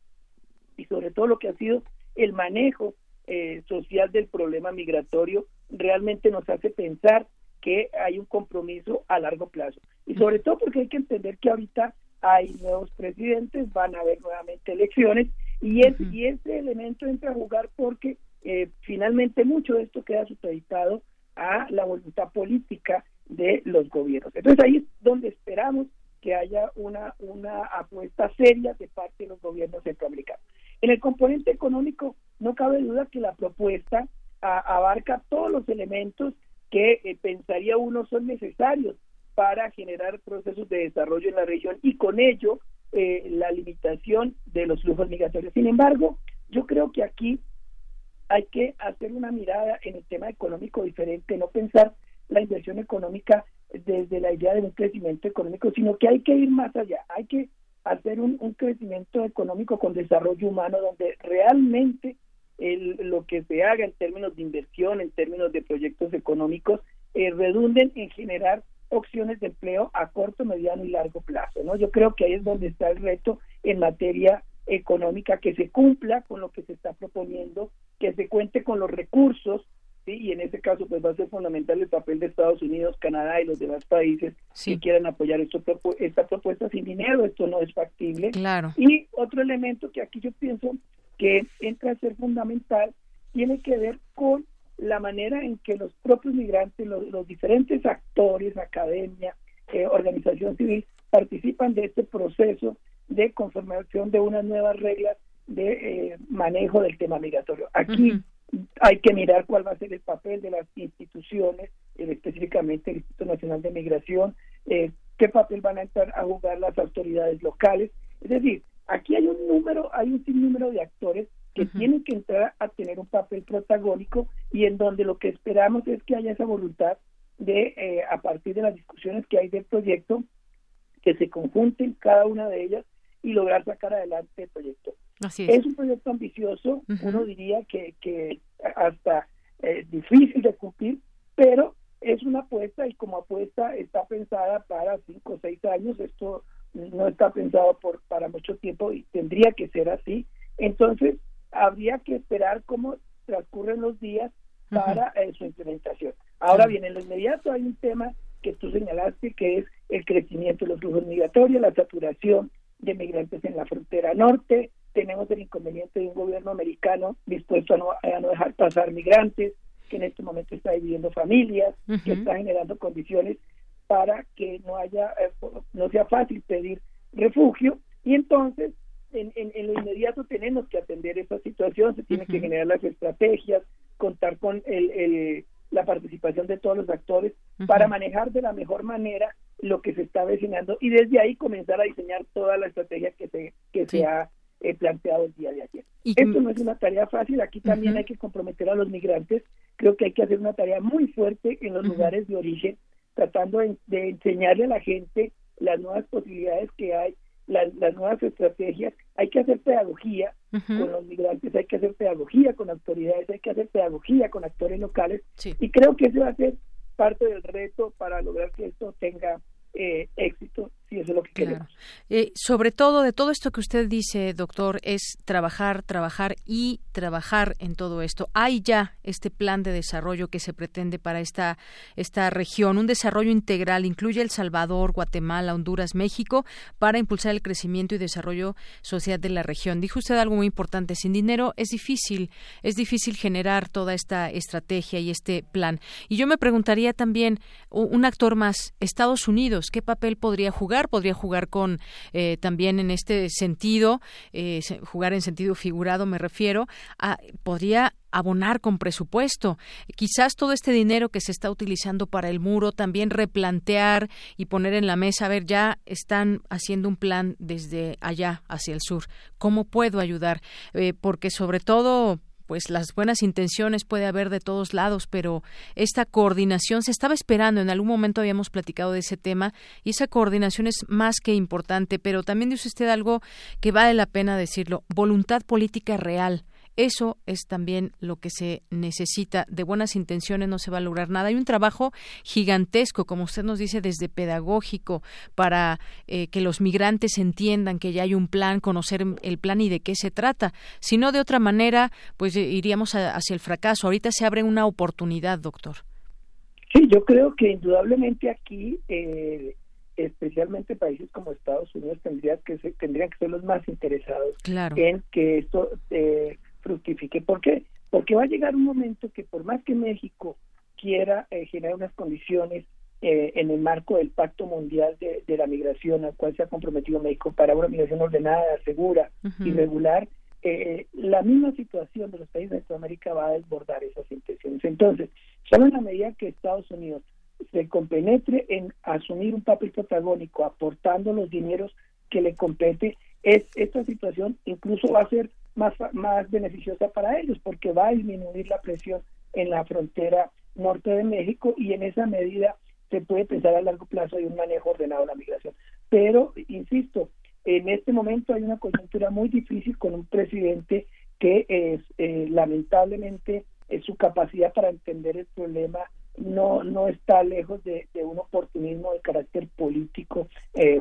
y sobre todo lo que ha sido el manejo eh, social del problema migratorio realmente nos hace pensar que hay un compromiso a largo plazo. Y sobre todo porque hay que entender que ahorita hay nuevos presidentes, van a haber nuevamente elecciones y, es, y ese elemento entra a jugar porque eh, finalmente mucho de esto queda supeditado a la voluntad política de los gobiernos. Entonces ahí es donde esperamos que haya una, una apuesta seria de parte de los gobiernos centroamericanos. En el componente económico, no cabe duda que la propuesta abarca todos los elementos que eh, pensaría uno son necesarios para generar procesos de desarrollo en la región y con ello eh, la limitación de los flujos migratorios. Sin embargo, yo creo que aquí hay que hacer una mirada en el tema económico diferente, no pensar la inversión económica desde la idea de un crecimiento económico, sino que hay que ir más allá, hay que hacer un, crecimiento económico con desarrollo humano donde realmente lo que se haga en términos de inversión, en términos de proyectos económicos, eh, redunden en generar opciones de empleo a corto, mediano y largo plazo. ¿no? Yo creo que ahí es donde está el reto en materia económica, que se cumpla con lo que se está proponiendo, que se cuente con los recursos, ¿sí? y en ese caso pues va a ser fundamental el papel de Estados Unidos, Canadá y los demás países que quieran apoyar esto, esta propuesta sin dinero, esto no es factible.
Claro.
Y otro elemento que aquí yo pienso que entra a ser fundamental tiene que ver con la manera en que los propios migrantes, los, diferentes actores, academia, eh, organización civil, participan de este proceso de conformación de unas nuevas reglas de eh, manejo del tema migratorio. Aquí hay que mirar cuál va a ser el papel de las instituciones, eh, específicamente el Instituto Nacional de Migración, qué papel van a entrar a jugar las autoridades locales. Es decir, aquí hay un número, hay un sinnúmero de actores que tienen que entrar a tener un papel protagónico y en donde lo que esperamos es que haya esa voluntad de, eh, a partir de las discusiones que hay del proyecto, que se conjunten cada una de ellas y lograr sacar adelante el proyecto. es. un proyecto ambicioso, uno diría que, que hasta eh, difícil de cumplir, pero es una apuesta y como apuesta está pensada para cinco o seis años, esto no está pensado por para mucho tiempo y tendría que ser así. Entonces, habría que esperar cómo transcurren los días para eh, su implementación. Ahora bien, en lo inmediato hay un tema que tú señalaste que es el crecimiento de los flujos migratorios, la saturación de migrantes en la frontera norte, tenemos el inconveniente de un gobierno americano dispuesto a no, dejar pasar migrantes, que en este momento está dividiendo familias, que está generando condiciones para que no haya, eh, no sea fácil pedir refugio, y entonces en, lo inmediato tenemos que atender esa situación, se tienen que generar las estrategias, contar con el, la participación de todos los actores para manejar de la mejor manera lo que se está vecinando y desde ahí comenzar a diseñar toda la estrategia que se, que se ha eh, planteado el día de ayer. Esto no es una tarea fácil, aquí también hay que comprometer a los migrantes, creo que hay que hacer una tarea muy fuerte en los lugares de origen, tratando de enseñarle a la gente las nuevas posibilidades que hay las, nuevas estrategias, hay que hacer pedagogía con los migrantes, hay que hacer pedagogía con autoridades, hay que hacer pedagogía con actores locales. Y creo que ese va a ser parte del reto para lograr que esto tenga eh, éxito si eso es lo que queremos.
Eh, sobre todo, de todo esto que usted dice, doctor, es trabajar, trabajar y trabajar en todo esto. Hay ya este plan de desarrollo que se pretende para esta, esta región, un desarrollo integral, incluye El Salvador, Guatemala, Honduras, México, para impulsar el crecimiento y desarrollo social de la región. Dijo usted algo muy importante, sin dinero es difícil, es difícil generar toda esta estrategia y este plan. Y yo me preguntaría también, un actor más, Estados Unidos, ¿qué papel podría jugar? Podría jugar con eh, también en este sentido, eh, jugar en sentido figurado me refiero, a, podría abonar con presupuesto. Quizás todo este dinero que se está utilizando para el muro también replantear y poner en la mesa, a ver, ya están haciendo un plan desde allá hacia el sur. ¿Cómo puedo ayudar? Eh, porque sobre todo pues las buenas intenciones puede haber de todos lados, pero esta coordinación se estaba esperando, en algún momento habíamos platicado de ese tema y esa coordinación es más que importante, pero también dice usted algo que vale la pena decirlo, voluntad política real. Eso es también lo que se necesita. De buenas intenciones no se va a lograr nada. Hay un trabajo gigantesco, como usted nos dice, desde pedagógico, para eh, que los migrantes entiendan que ya hay un plan, conocer el plan y de qué se trata. Si no, de otra manera, pues eh, iríamos hacia el fracaso. Ahorita se abre una oportunidad, doctor.
Sí, yo creo que indudablemente aquí, eh, especialmente países como Estados Unidos, tendrían que ser, tendrían que ser los más interesados en que esto eh, fructifique. ¿Por qué? Porque va a llegar un momento que por más que México quiera eh, generar unas condiciones eh, en el marco del Pacto Mundial de, la Migración al cual se ha comprometido México para una migración ordenada, segura y regular, eh, la misma situación de los países de Centroamérica va a desbordar esas intenciones. Entonces, solo en la medida que Estados Unidos se compenetre en asumir un papel protagónico, aportando los dineros que le compete, es, esta situación incluso va a ser más, más beneficiosa para ellos porque va a disminuir la presión en la frontera norte de México y en esa medida se puede pensar a largo plazo hay un manejo ordenado de la migración. Pero, insisto, en este momento hay una coyuntura muy difícil con un presidente que es eh, lamentablemente su capacidad para entender el problema no no está lejos de, un oportunismo de carácter político eh,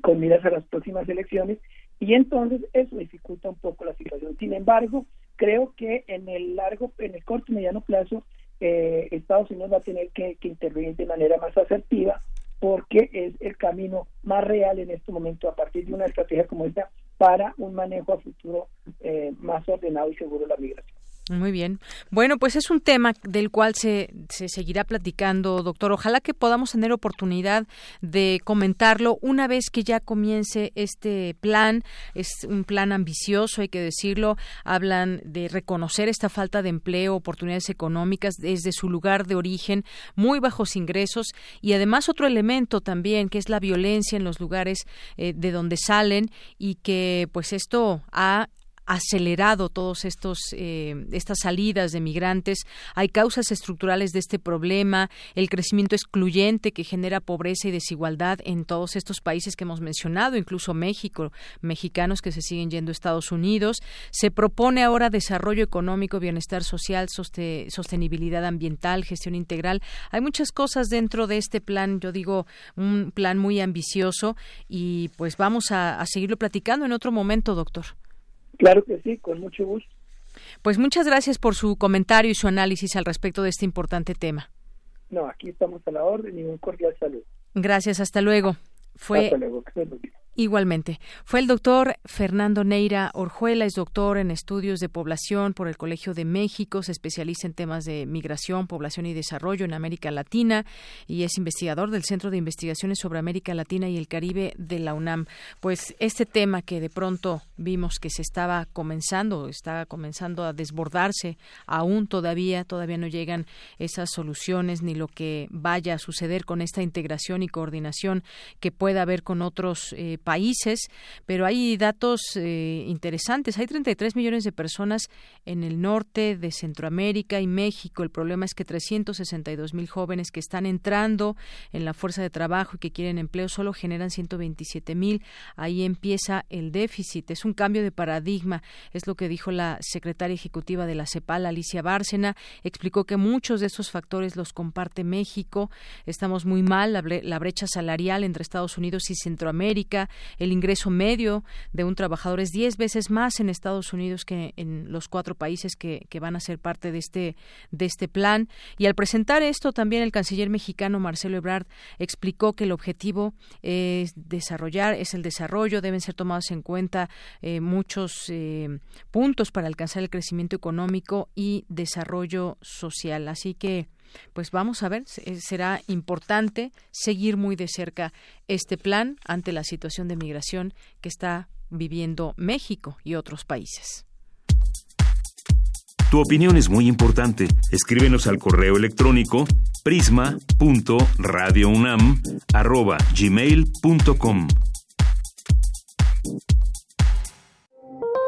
con miras a las próximas elecciones Y entonces eso dificulta un poco la situación. Sin embargo, creo que en el largo, en el corto y mediano plazo, eh, Estados Unidos va a tener que, intervenir de manera más asertiva porque es el camino más real en este momento a partir de una estrategia como esta para un manejo a futuro eh, más ordenado y seguro de la migración.
Muy bien. Bueno, pues es un tema del cual se, se seguirá platicando, doctor. Ojalá que podamos tener oportunidad de comentarlo una vez que ya comience este plan. Es un plan ambicioso, hay que decirlo. Hablan de reconocer esta falta de empleo, oportunidades económicas desde su lugar de origen, muy bajos ingresos y además otro elemento también que es la violencia en los lugares eh, de donde salen y que pues esto ha acelerado todos estos eh, estas salidas de migrantes. Hay causas estructurales de este problema el crecimiento excluyente que genera pobreza y desigualdad en todos estos países que hemos mencionado incluso México mexicanos que se siguen yendo a Estados Unidos. Se propone ahora desarrollo económico bienestar social sostenibilidad ambiental gestión integral. Hay muchas cosas dentro de este plan yo digo un plan muy ambicioso y pues vamos a, a seguirlo platicando en otro momento doctor
Claro que sí, con mucho gusto.
Pues muchas gracias por su comentario y su análisis al respecto de este importante tema.
No, aquí estamos a la orden y un cordial saludo.
Gracias, hasta luego. Fue
hasta luego.
Igualmente. Fue el doctor Fernando Neira Orjuela, es doctor en estudios de población por el Colegio de México, se especializa en temas de migración, población y desarrollo en América Latina y es investigador del Centro de Investigaciones sobre América Latina y el Caribe de la UNAM. Pues este tema que de pronto vimos que se estaba comenzando, estaba comenzando a desbordarse, aún todavía, todavía no llegan esas soluciones ni lo que vaya a suceder con esta integración y coordinación que pueda haber con otros eh, países, pero hay datos eh, interesantes. Hay 33 millones de personas en el norte de Centroamérica y México. El problema es que 362 mil jóvenes que están entrando en la fuerza de trabajo y que quieren empleo solo generan 127 mil. Ahí empieza el déficit. Es un cambio de paradigma. Es lo que dijo la secretaria ejecutiva de la CEPAL, Alicia Bárcena. Explicó que muchos de estos factores los comparte México. Estamos muy mal. La brecha salarial entre Estados Unidos y Centroamérica el ingreso medio de un trabajador es diez veces más en Estados Unidos que en los cuatro países que, van a ser parte de este, de este plan. Y al presentar esto, también el canciller mexicano Marcelo Ebrard explicó que el objetivo es desarrollar, es el desarrollo, deben ser tomados en cuenta eh, muchos eh, puntos para alcanzar el crecimiento económico y desarrollo social. Así que pues vamos a ver, será importante seguir muy de cerca este plan ante la situación de migración que está viviendo México y otros países.
Tu opinión es muy importante. Escríbenos al correo electrónico prisma.radiounam@gmail.com.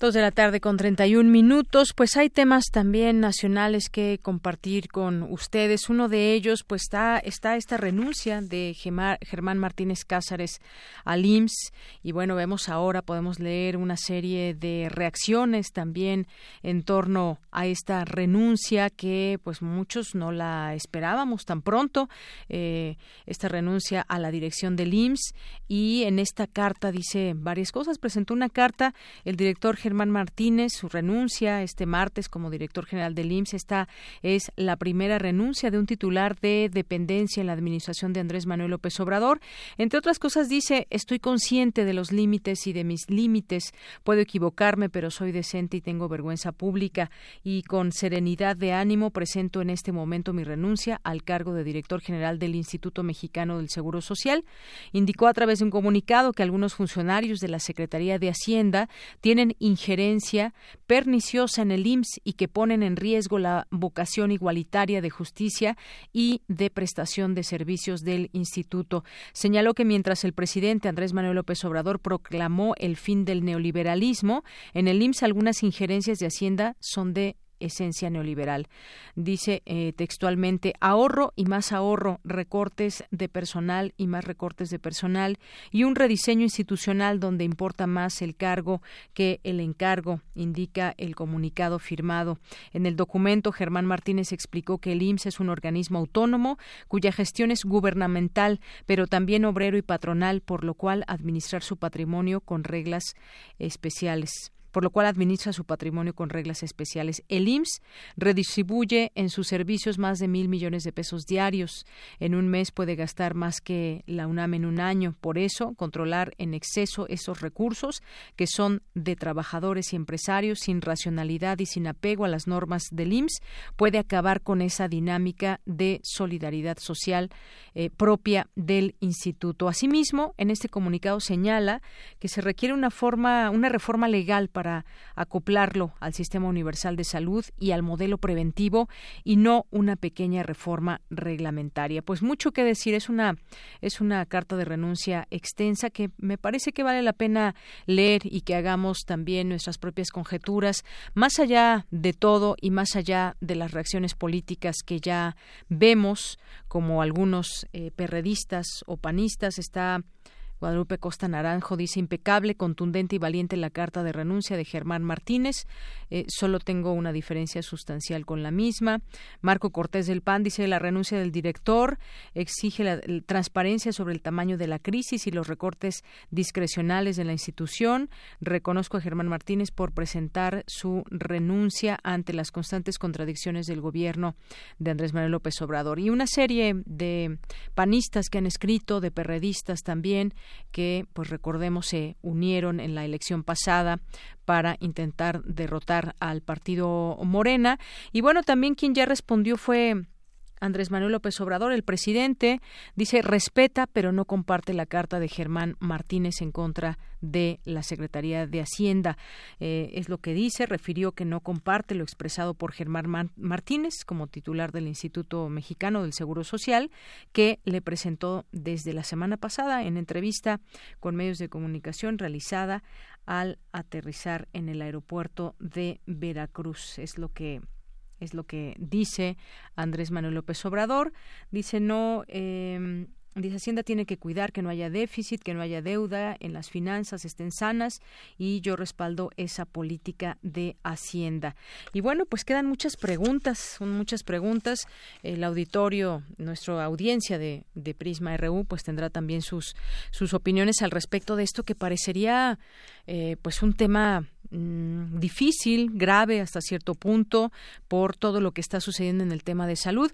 Dos de la tarde con 31 minutos. Pues hay temas también nacionales que compartir con ustedes. Uno de ellos, pues está, esta renuncia de Germán Martínez Cázares al IMSS. Y bueno, vemos ahora, podemos leer una serie de reacciones también en torno a esta renuncia que pues muchos no la esperábamos tan pronto. Eh, esta renuncia a la dirección del IMSS. Y en esta carta dice varias cosas. Presentó una carta el director Germán Martínez, su renuncia este martes como director general del IMSS. Esta es la primera renuncia de un titular de dependencia en la administración de Andrés Manuel López Obrador. Entre otras cosas dice, estoy consciente de los límites y de mis límites. Puedo equivocarme, pero soy decente y tengo vergüenza pública. Y con serenidad de ánimo presento en este momento mi renuncia al cargo de director general del Instituto Mexicano del Seguro Social. Indicó a través de un comunicado que algunos funcionarios de la Secretaría de Hacienda tienen injerencia perniciosa en el IMSS y que ponen en riesgo la vocación igualitaria de justicia y de prestación de servicios del instituto. Señaló que mientras el presidente Andrés Manuel López Obrador proclamó el fin del neoliberalismo, en el IMSS algunas injerencias de Hacienda son de esencia neoliberal. Dice eh, textualmente ahorro y más ahorro, recortes de personal y más recortes de personal y un rediseño institucional donde importa más el cargo que el encargo, indica el comunicado firmado. En el documento, Germán Martínez explicó que el IMSS es un organismo autónomo cuya gestión es gubernamental, pero también obrero y patronal, por lo cual administrar su patrimonio con reglas especiales por lo cual administra su patrimonio con reglas especiales. El IMSS redistribuye en sus servicios más de mil millones de pesos diarios. En un mes puede gastar más que la UNAM en un año. Por eso, controlar en exceso esos recursos que son de trabajadores y empresarios sin racionalidad y sin apego a las normas del IMSS puede acabar con esa dinámica de solidaridad social eh, propia del instituto. Asimismo, en este comunicado señala que se requiere una forma, una reforma legal para acoplarlo al sistema universal de salud y al modelo preventivo y no una pequeña reforma reglamentaria. Pues mucho que decir, es una es una carta de renuncia extensa que me parece que vale la pena leer y que hagamos también nuestras propias conjeturas, más allá de todo y más allá de las reacciones políticas que ya vemos, como algunos eh, perredistas o panistas está Guadalupe Costa Naranjo dice impecable, contundente y valiente la carta de renuncia de Germán Martínez. Eh, solo tengo una diferencia sustancial con la misma. Marco Cortés del PAN dice la renuncia del director exige la, transparencia sobre el tamaño de la crisis y los recortes discrecionales de la institución. Reconozco a Germán Martínez por presentar su renuncia ante las constantes contradicciones del gobierno de Andrés Manuel López Obrador. Y una serie de panistas que han escrito, de perredistas también, que, pues recordemos, se unieron en la elección pasada para intentar derrotar al partido Morena. Y bueno, también quien ya respondió fue Andrés Manuel López Obrador, el presidente, dice respeta pero no comparte la carta de Germán Martínez en contra de la Secretaría de Hacienda. Eh, es lo que dice, refirió que no comparte lo expresado por Germán Martínez como titular del Instituto Mexicano del Seguro Social, que le presentó desde la semana pasada en entrevista con medios de comunicación realizada al aterrizar en el aeropuerto de Veracruz. Es lo que es lo que dice Andrés Manuel López Obrador. Dice no. Eh, Hacienda tiene que cuidar que no haya déficit, que no haya deuda, en las finanzas estén sanas y yo respaldo esa política de Hacienda. Y bueno, pues quedan muchas preguntas, son muchas preguntas. El auditorio, nuestra audiencia de, de Prisma RU, pues tendrá también sus, sus opiniones al respecto de esto que parecería eh, pues un tema Mm, difícil, grave hasta cierto punto por todo lo que está sucediendo en el tema de salud.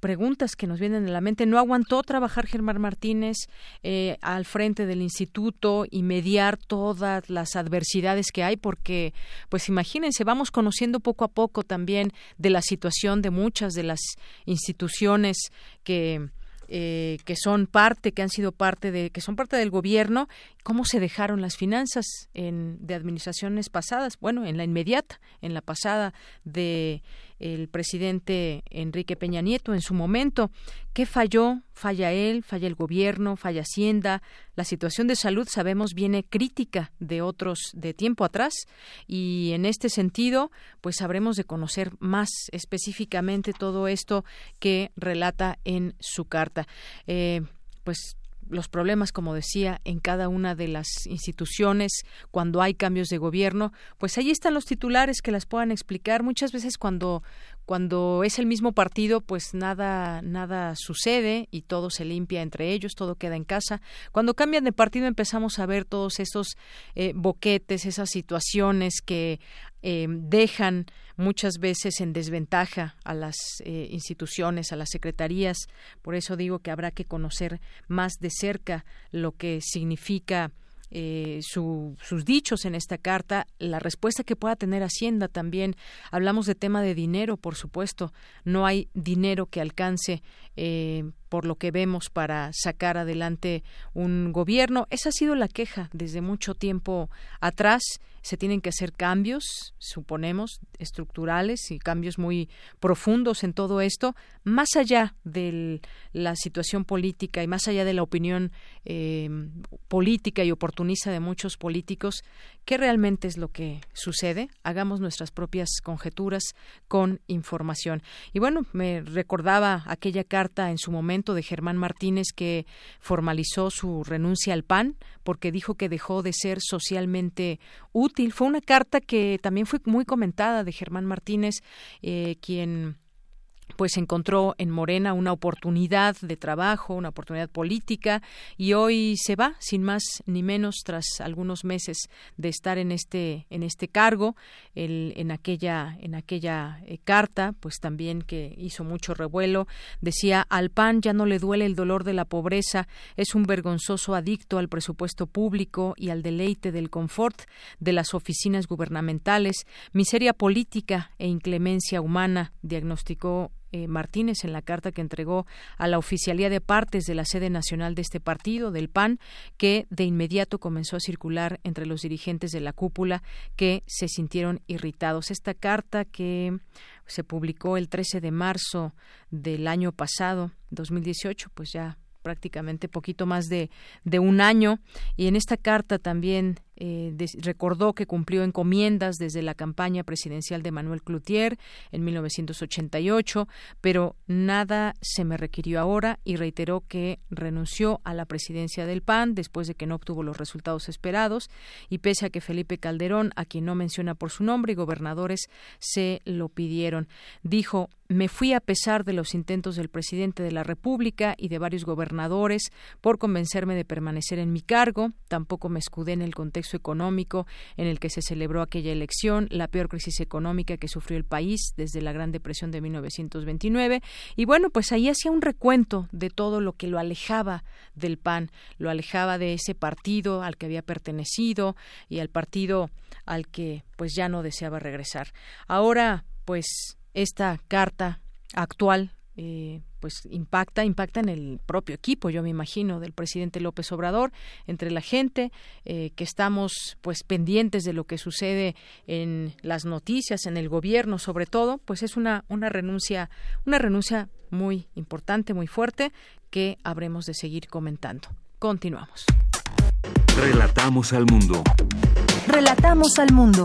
Preguntas que nos vienen a la mente. ¿No aguantó trabajar Germán Martínez eh, al frente del instituto y mediar todas las adversidades que hay? Porque, pues imagínense, vamos conociendo poco a poco también de la situación de muchas de las instituciones que eh, que son parte, que han sido parte de, que son parte del gobierno, cómo se dejaron las finanzas en, de administraciones pasadas, bueno, en la inmediata, en la pasada de el presidente Enrique Peña Nieto en su momento. ¿Qué falló? Falla él, falla el gobierno, falla Hacienda. La situación de salud, sabemos, viene crítica de otros de tiempo atrás y en este sentido, pues sabremos de conocer más específicamente todo esto que relata en su carta. Eh, pues los problemas, como decía, en cada una de las instituciones cuando hay cambios de gobierno, pues ahí están los titulares que las puedan explicar. Muchas veces cuando cuando es el mismo partido, pues nada nada sucede y todo se limpia entre ellos, todo queda en casa. Cuando cambian de partido empezamos a ver todos esos eh, boquetes, esas situaciones que eh, dejan muchas veces en desventaja a las eh, instituciones, a las secretarías. Por eso digo que habrá que conocer más de cerca lo que significa eh, sus dichos en esta carta, la respuesta que pueda tener Hacienda también. Hablamos de tema de dinero, por supuesto. No hay dinero que alcance por lo que vemos para sacar adelante un gobierno. Esa ha sido la queja desde mucho tiempo atrás se tienen que hacer cambios, suponemos, estructurales y cambios muy profundos en todo esto, más allá de la situación política y más allá de la opinión eh, política y oportunista de muchos políticos, ¿qué realmente es lo que sucede? Hagamos nuestras propias conjeturas con información. Y bueno, me recordaba aquella carta en su momento de Germán Martínez que formalizó su renuncia al PAN porque dijo que dejó de ser socialmente útil fue una carta que también fue muy comentada de Germán Martínez, eh, quien pues encontró en Morena una oportunidad de trabajo, una oportunidad política y hoy se va sin más ni menos tras algunos meses de estar en este en este cargo el, en aquella en aquella eh, carta pues también que hizo mucho revuelo. Decía al PAN ya no le duele el dolor de la pobreza es un vergonzoso adicto al presupuesto público y al deleite del confort de las oficinas gubernamentales. Miseria política e inclemencia humana diagnosticó eh, Martínez en la carta que entregó a la oficialía de partes de la sede nacional de este partido, del PAN, que de inmediato comenzó a circular entre los dirigentes de la cúpula que se sintieron irritados. Esta carta que se publicó el 13 de marzo del año pasado, 2018, pues ya prácticamente poquito más de, de un año y en esta carta también eh, recordó que cumplió encomiendas desde la campaña presidencial de Manuel Cloutier en 1988, pero nada se me requirió ahora y reiteró que renunció a la presidencia del PAN después de que no obtuvo los resultados esperados y pese a que Felipe Calderón, a quien no menciona por su nombre, y gobernadores se lo pidieron. Dijo, me fui a pesar de los intentos del presidente de la República y de varios gobernadores por convencerme de permanecer en mi cargo. Tampoco me escudé en el contexto económico en el que se celebró aquella elección, la peor crisis económica que sufrió el país desde la Gran Depresión de 1929. Y bueno, pues ahí hacía un recuento de todo lo que lo alejaba del PAN, lo alejaba de ese partido al que había pertenecido y al partido al que pues ya no deseaba regresar. Ahora, pues esta carta actual eh, pues impacta, impacta en el propio equipo, yo me imagino, del presidente López Obrador, entre la gente eh, que estamos pues pendientes de lo que sucede en las noticias, en el gobierno, sobre todo, pues es una una renuncia, una renuncia muy importante, muy fuerte que habremos de seguir comentando. Continuamos.
Relatamos al mundo.
Relatamos al mundo.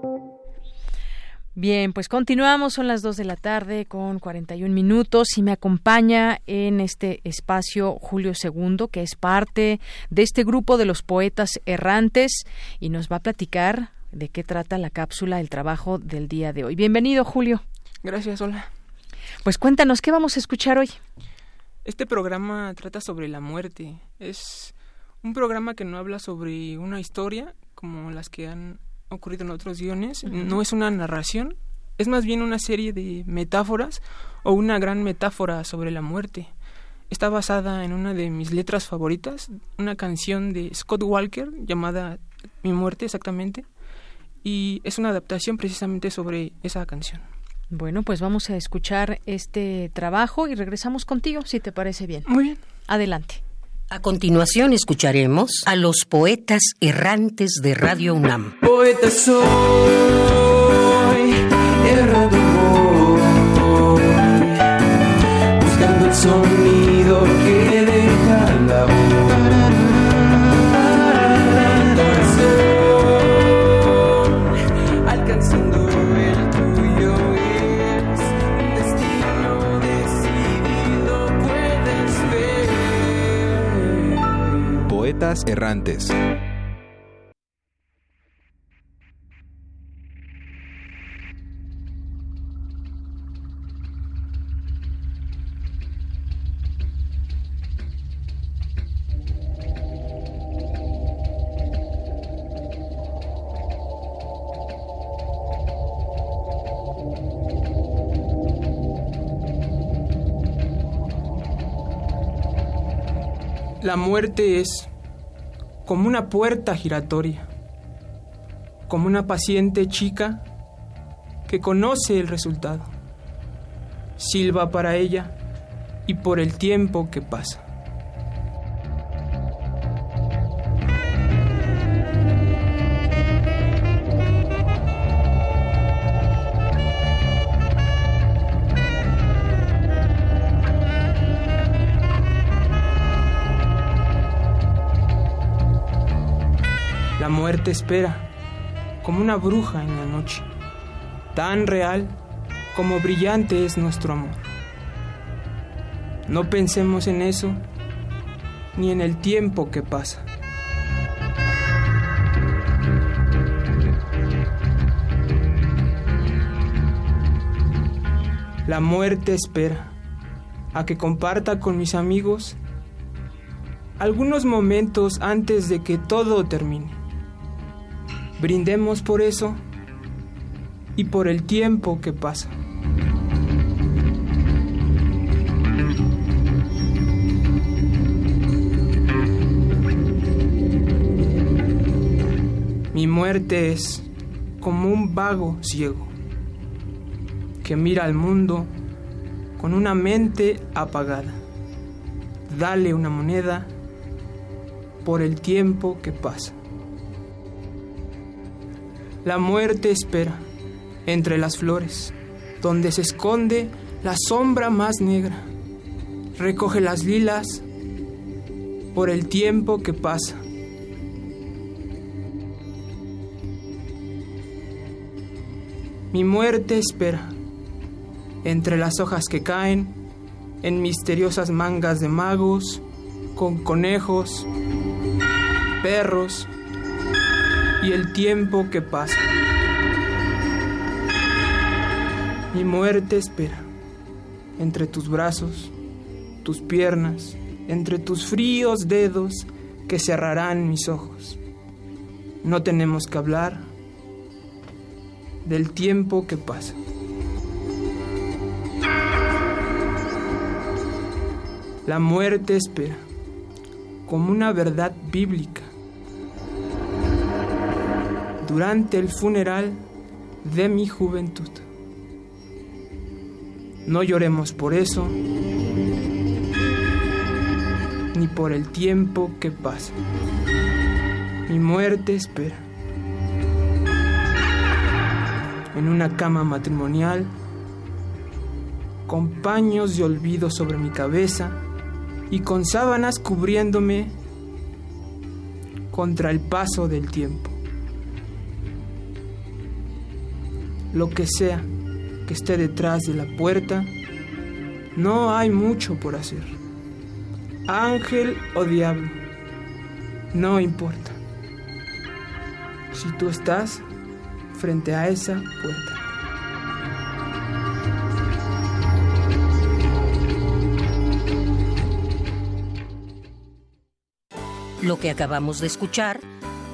Bien, pues continuamos, son las 2 de la tarde con 41 minutos y me acompaña en este espacio Julio II, que es parte de este grupo de los poetas errantes y nos va a platicar de qué trata la cápsula, el trabajo del día de hoy. Bienvenido, Julio.
Gracias, hola.
Pues cuéntanos, ¿qué vamos a escuchar hoy?
Este programa trata sobre la muerte. Es un programa que no habla sobre una historia como las que han ocurrido en otros guiones. No es una narración, es más bien una serie de metáforas o una gran metáfora sobre la muerte. Está basada en una de mis letras favoritas, una canción de Scott Walker llamada Mi muerte exactamente, y es una adaptación precisamente sobre esa canción.
Bueno, pues vamos a escuchar este trabajo y regresamos contigo, si te parece bien.
Muy bien.
Adelante.
A continuación escucharemos a los poetas errantes de Radio UNAM.
Poeta soy, errando voy, buscando el sonido
Errantes.
La muerte es como una puerta giratoria, como una paciente chica que conoce el resultado, silba para ella y por el tiempo que pasa. Muerte espera, como una bruja en la noche, tan real como brillante es nuestro amor. No pensemos en eso ni en el tiempo que pasa. La muerte espera a que comparta con mis amigos algunos momentos antes de que todo termine. Brindemos por eso y por el tiempo que pasa. Mi muerte es como un vago ciego que mira al mundo con una mente apagada. Dale una moneda por el tiempo que pasa. La muerte espera entre las flores, donde se esconde la sombra más negra. Recoge las lilas por el tiempo que pasa. Mi muerte espera entre las hojas que caen en misteriosas mangas de magos, con conejos, perros y el tiempo que pasa. Mi muerte espera entre tus brazos, tus piernas, entre tus fríos dedos que cerrarán mis ojos. No tenemos que hablar del tiempo que pasa. La muerte espera como una verdad bíblica. Durante el funeral de mi juventud. No lloremos por eso, ni por el tiempo que pasa. Mi muerte espera. En una cama matrimonial, con paños de olvido sobre mi cabeza y con sábanas cubriéndome contra el paso del tiempo. Lo que sea que esté detrás de la puerta, no hay mucho por hacer. Ángel o diablo, no importa. Si tú estás frente a esa puerta.
Lo que acabamos de escuchar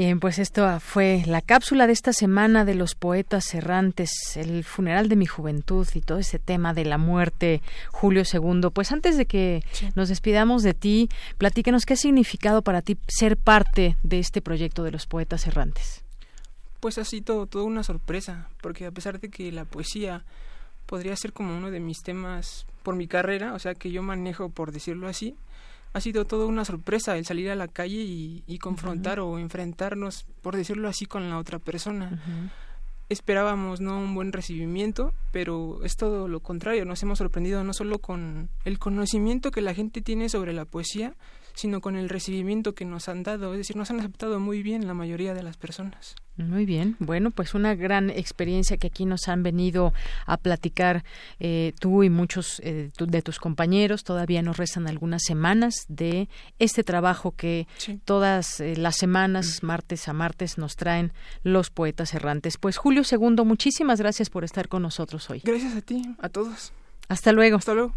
Bien, pues esto fue la cápsula de esta semana de los poetas errantes, el funeral de mi juventud y todo ese tema de la muerte, Julio II. Pues antes de que nos despidamos de ti, platícanos qué ha significado para ti ser parte de este proyecto de los poetas errantes.
Pues ha sido toda una sorpresa, porque a pesar de que la poesía podría ser como uno de mis temas por mi carrera, o sea que yo manejo por decirlo así, ha sido toda una sorpresa el salir a la calle y, y confrontar o enfrentarnos, por decirlo así, con la otra persona. Esperábamos no un buen recibimiento, pero es todo lo contrario. Nos hemos sorprendido no solo con el conocimiento que la gente tiene sobre la poesía, sino con el recibimiento que nos han dado, es decir, nos han aceptado muy bien la mayoría de las personas.
Muy bien, bueno, pues una gran experiencia que aquí nos han venido a platicar eh, tú y muchos eh, tu- de tus compañeros. Todavía nos restan algunas semanas de este trabajo que todas eh, las semanas, martes a martes, nos traen los poetas errantes. Pues Julio Segundo, muchísimas gracias por estar con nosotros hoy.
Gracias a ti, a todos.
Hasta luego.
Hasta luego.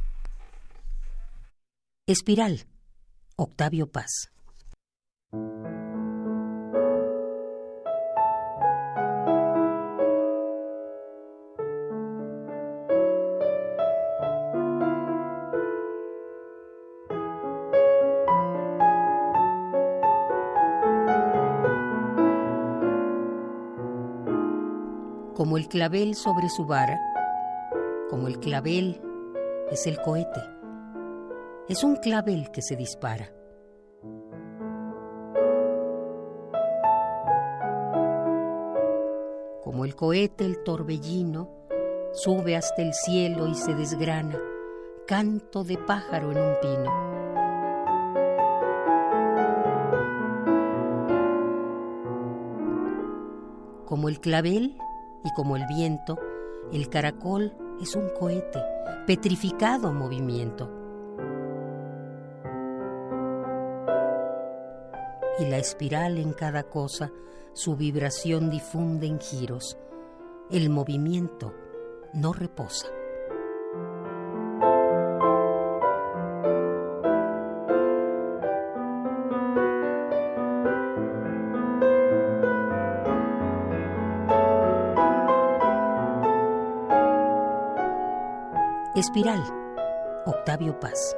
Espiral. Octavio Paz. Como el clavel sobre su vara, como el clavel es el cohete. Es un clavel que se dispara. Como el cohete, el torbellino sube hasta el cielo y se desgrana, canto de pájaro en un pino. Como el clavel y como el viento, el caracol es un cohete, petrificado movimiento. Y la espiral en cada cosa, su vibración difunde en giros. El movimiento no reposa. Espiral. Octavio Paz.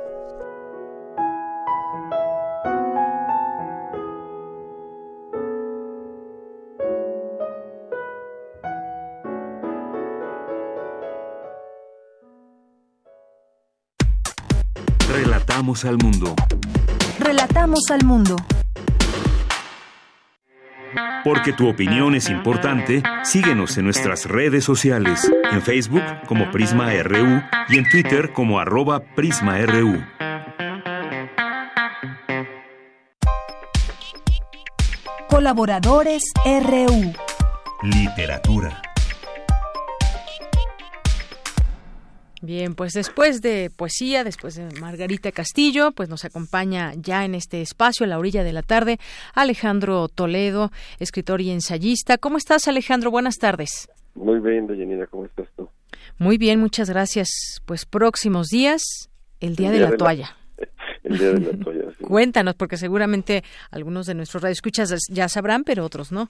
Relatamos al mundo.
Relatamos al mundo.
Porque tu opinión es importante, síguenos en nuestras redes sociales, en Facebook como Prisma RU y en Twitter como arroba PrismaRU.
Colaboradores RU.
Literatura.
Bien, pues después de poesía, después de Margarita Castillo, pues nos acompaña ya en este espacio, a la orilla de la tarde, Alejandro Toledo, escritor y ensayista. ¿Cómo estás, Alejandro? Buenas tardes.
Muy bien, Deyanira, ¿cómo estás tú?
Muy bien, muchas gracias. Pues próximos días, el Día
El
de la
de la-
Toalla.
El día de la toalla, sí.
Cuéntanos, porque seguramente algunos de nuestros radioescuchas ya sabrán, pero otros no.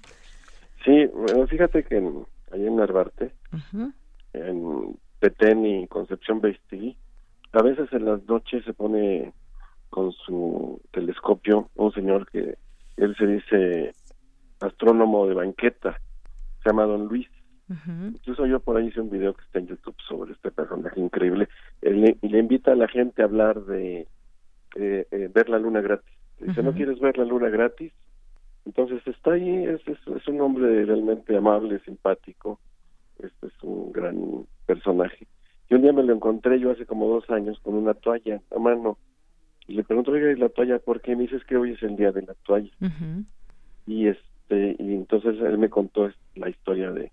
Sí, bueno, fíjate que en, allá en Narvarte,
Ujú.
en Petén y Concepción Beistegui, a veces en las noches se pone con su telescopio un señor que él se dice astrónomo de banqueta, se llama Don Luis. Incluso yo por ahí hice un video que está en YouTube sobre este personaje increíble Él le- y le invita a la gente a hablar de eh, eh, ver la luna gratis. Dice, ¿no quieres ver la luna gratis? Entonces está ahí, es, es, es un hombre realmente amable, simpático, este es un gran personaje. Y un día me lo encontré yo hace como dos años con una toalla a mano y le pregunto, oiga, ¿y la toalla por qué? Me dices que hoy es el día de la toalla. Y este y entonces él me contó la historia de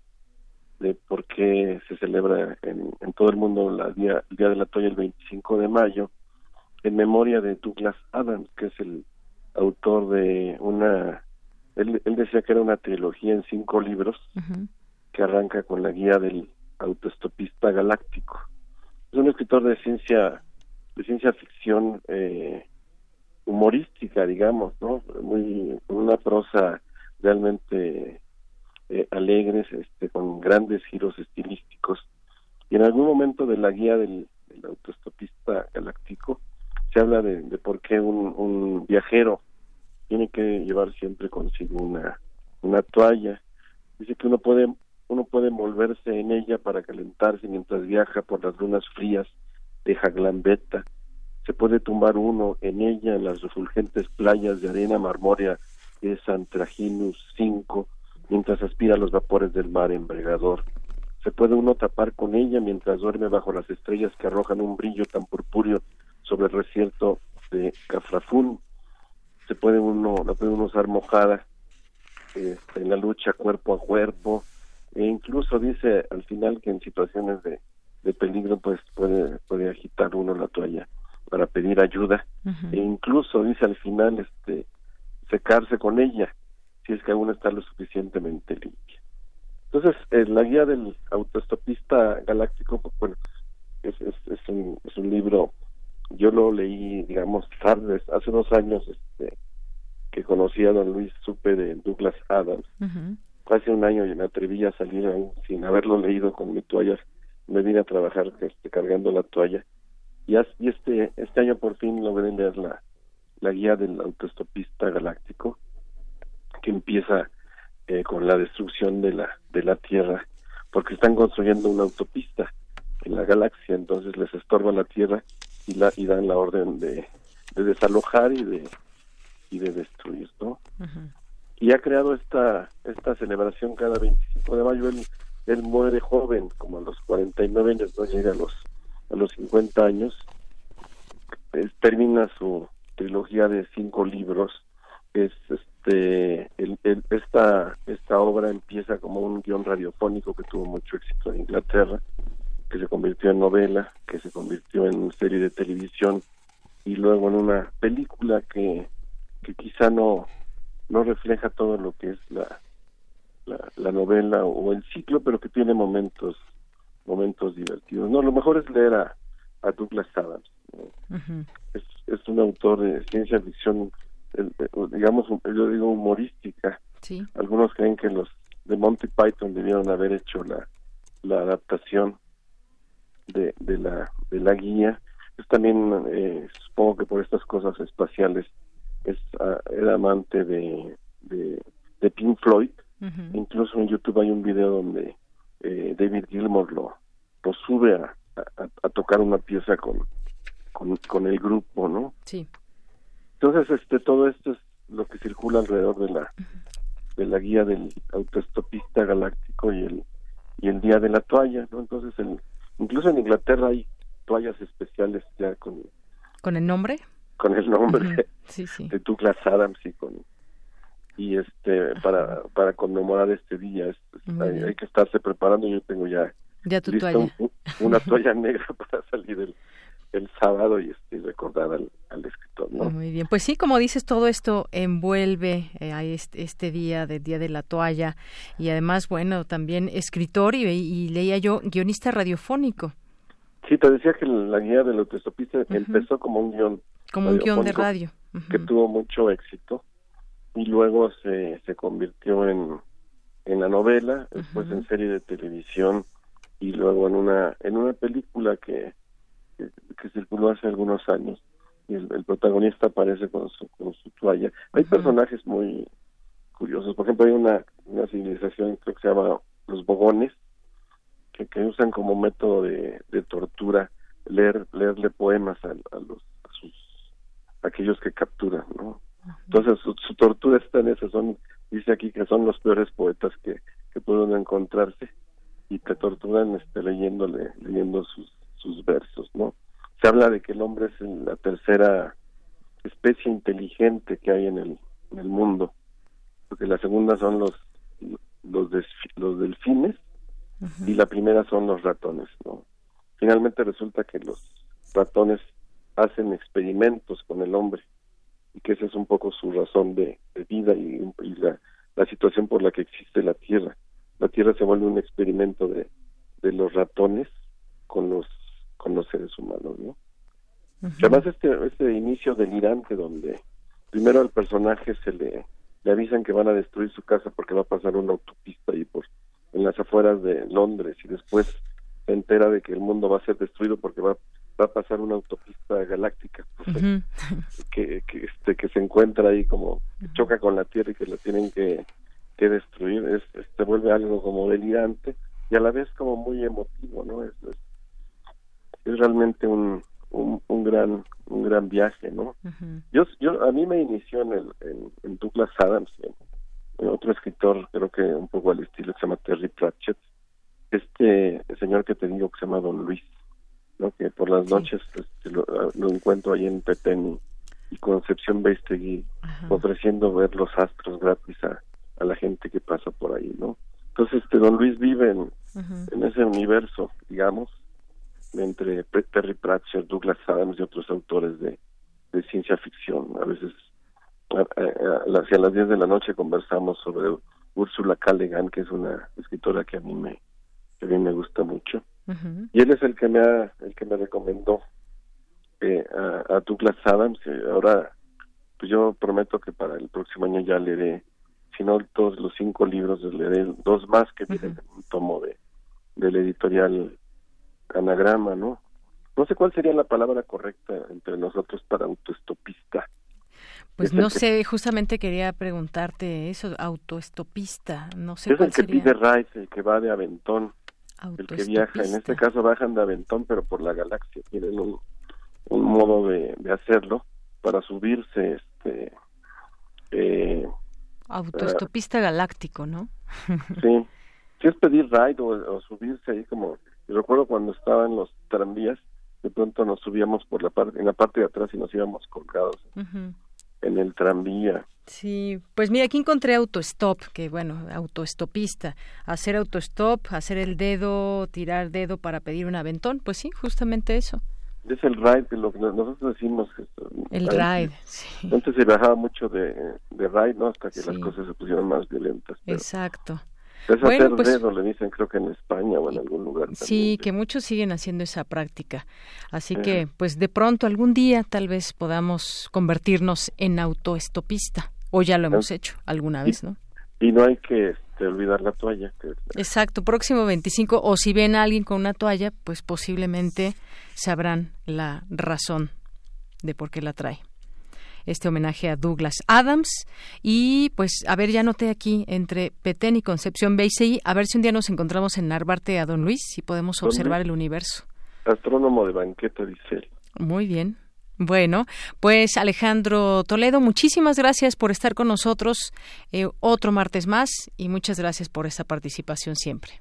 de por qué se celebra en, en todo el mundo la día, el Día de la Toalla el 25 de mayo, en memoria de Douglas Adams, que es el autor de una... Él, él decía que era una trilogía en cinco libros que arranca con la guía del autoestopista galáctico. Es un escritor de ciencia de ciencia ficción eh, humorística, digamos, ¿no? Muy con una prosa realmente eh, alegres, este, con grandes giros estilísticos. Y en algún momento de la guía del, del autoestopista galáctico se habla de, de por qué un, un viajero tiene que llevar siempre consigo una, una toalla. Dice que uno puede uno puede envolverse en ella para calentarse mientras viaja por las lunas frías de Jaglambeta. Se puede tumbar uno en ella en las refulgentes playas de arena marmórea de Santraginus 5 mientras aspira los vapores del mar embregador. Se puede uno tapar con ella mientras duerme bajo las estrellas que arrojan un brillo tan purpúreo sobre el desierto de Cafrafún. puede uno usar mojada este, en la lucha cuerpo a cuerpo e incluso dice al final que en situaciones de, de peligro pues puede puede agitar uno la toalla para pedir ayuda. E incluso dice al final este secarse con ella si es que aún está lo suficientemente limpia. Entonces eh, la guía del autoestopista galáctico pues, bueno es, es, es un es un libro yo lo leí digamos tarde hace dos años este que conocí a don Luis supe de Douglas Adams hace un año y me atreví a salir sin haberlo leído con mi toalla. Me vine a trabajar este, cargando la toalla. Y, este este año por fin logré leer la la guía del autoestopista galáctico que empieza eh, con la destrucción de la de la Tierra porque están construyendo una autopista en la galaxia. Entonces les estorba la Tierra y la y dan la orden de, de desalojar y de y de destruir no y ha creado esta esta celebración cada 25 de mayo. Él muere joven como a los 49 años no llega a los a los 50 años. Termina su trilogía de cinco libros. Es este el- esta esta obra empieza como un guion radiofónico que tuvo mucho éxito en Inglaterra que se convirtió en novela que se convirtió en serie de televisión y luego en una película que que quizá no no refleja todo lo que es la la, la novela o el ciclo pero que tiene momentos momentos divertidos no lo mejor es leer a, a Douglas Adams ¿no? es, es un autor de ciencia ficción el- el- digamos yo digo humorística
Sí.
algunos creen que los de Monty Python debieron haber hecho la, la adaptación de, de la de la guía es también eh, supongo que por estas cosas espaciales es ah, era amante de, de de Pink Floyd. Incluso en YouTube hay un video donde eh, David Gilmour lo lo sube a, a, a tocar una pieza con, con con el grupo no
Sí.
entonces este todo esto es lo que circula alrededor de la de la guía del autoestopista galáctico y el y el día de la toalla no entonces el, incluso en Inglaterra hay toallas especiales ya con
¿Con el nombre?
Con el nombre
Ujú. Sí, sí.
de Douglas Adams y con y este para para conmemorar este día es- es-
Muy
hay, que estarse preparando yo tengo ya
Ya tu
lista
toalla.
un- una toalla negra para salir el, el sábado y este recordar al, al escritor no
Muy bien, pues sí, como dices, todo esto envuelve eh, a este, este día del Día de la Toalla y además, bueno, también escritor y, y leía yo guionista radiofónico,
Sí, te decía que la guía del autoestopista empezó como un guion.
Como un guion de radio.
Que tuvo mucho éxito y luego se, se convirtió en, en la novela, después en serie de televisión y luego en una en una película que, que, que circuló hace algunos años. Y el, el protagonista aparece con su, con su toalla. Hay personajes muy curiosos. Por ejemplo, hay una, una civilización creo que se llama los bogones, que, que usan como método de, de tortura leer leerle poemas a, a los aquellos que capturan no entonces su, su tortura está en eso son dice aquí que son los peores poetas que, que pueden encontrarse y te torturan este leyéndole leyendo sus sus versos no se habla de que el hombre es la tercera especie inteligente que hay en el en el mundo porque la segunda son los los los delfines y la primera son los ratones, ¿no? Finalmente resulta que los ratones hacen experimentos con el hombre y que esa es un poco su razón de, de vida y, y la, la situación por la que existe la Tierra. La Tierra se vuelve un experimento de, de los ratones con los con los seres humanos, ¿no? Además este este inicio delirante donde primero al personaje se le le avisan que van a destruir su casa porque va a pasar una autopista ahí por en las afueras de Londres y después se entera de que el mundo va a ser destruido porque va va a pasar una autopista galáctica que, que este que se encuentra ahí como que choca con la Tierra y que la tienen que, que destruir es, se vuelve algo como delirante y a la vez como muy emotivo no es, es, es realmente un, un un gran un gran viaje no yo yo a mí me inició en el en, en Douglas Adams en- en otro escritor creo que un poco al estilo que se llama Terry Pratchett este señor que te digo que se llama Don Luis ¿no? que por las noches este, lo, lo encuentro ahí en Petén y, y Concepción Beistegui ofreciendo ver los astros gratis a, a la gente que pasa por ahí, ¿no? Entonces, este Don Luis vive en, en ese universo, digamos, entre Terry Pratchett, Douglas Adams y otros autores de, de ciencia ficción. A veces, hacia las 10 de la noche conversamos sobre Úrsula K. que es una escritora que a mí me, que a mí me gusta mucho. Y él es el que me ha, el que me recomendó eh, a, Douglas Adams. Ahora, pues yo prometo que para el próximo año ya leeré, si no todos los cinco libros, leeré dos más que vienen en un tomo de del editorial anagrama, ¿no? No sé cuál sería la palabra correcta entre nosotros para autoestopista.
Pues no sé, justamente quería preguntarte eso, autoestopista, no sé
es el que pide rides, el que va de aventón, el que viaja, en este caso bajan de aventón, pero por la galaxia, tienen un, un modo de, de hacerlo para subirse, este... Eh,
autoestopista galáctico, ¿no?
sí, si es pedir ride o, subirse ahí como recuerdo cuando estaban los tranvías de pronto nos subíamos por la parte en la parte de atrás y nos íbamos colgados en el tranvía
Sí, pues mira, aquí encontré autostop, que bueno, autoestopista, hacer autostop, hacer el dedo, tirar dedo para pedir un aventón, pues sí, justamente eso.
Es el ride, lo que nosotros decimos.
El ride, sí.
Antes se bajaba mucho de, de ride, ¿no? Hasta que las cosas se pusieron más violentas.
Exacto.
Es hacer pues dedo, le dicen creo que en España o en algún lugar.
Sí, que muchos siguen haciendo esa práctica. Así que, pues de pronto, algún día tal vez podamos convertirnos en autoestopista. O ya lo hemos hecho alguna vez, ¿no?
Y no hay que este, olvidar la toalla.
Exacto, próximo 25. O si ven a alguien con una toalla, pues posiblemente sabrán la razón de por qué la trae este homenaje a Douglas Adams. Y pues, a ver, ya noté aquí entre Petén y Concepción Beisey, a ver si un día nos encontramos en Narvarte a Don Luis y podemos observar el universo.
Astrónomo de banqueta, dice él.
Muy bien. Bueno, pues Alejandro Toledo, muchísimas gracias por estar con nosotros eh, otro martes más y muchas gracias por esta participación siempre.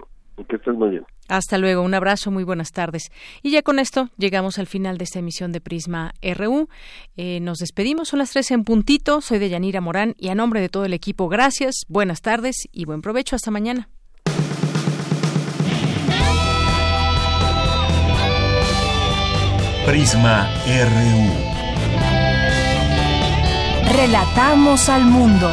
Que estés muy bien.
Hasta luego, un abrazo, muy buenas tardes. Y ya con esto llegamos al final de esta emisión de Prisma RU. Eh, nos despedimos, son las tres en puntito. Soy de Yanira Morán y a nombre de todo el equipo, gracias, buenas tardes y buen provecho. Hasta mañana.
Prisma RU.
Relatamos al mundo.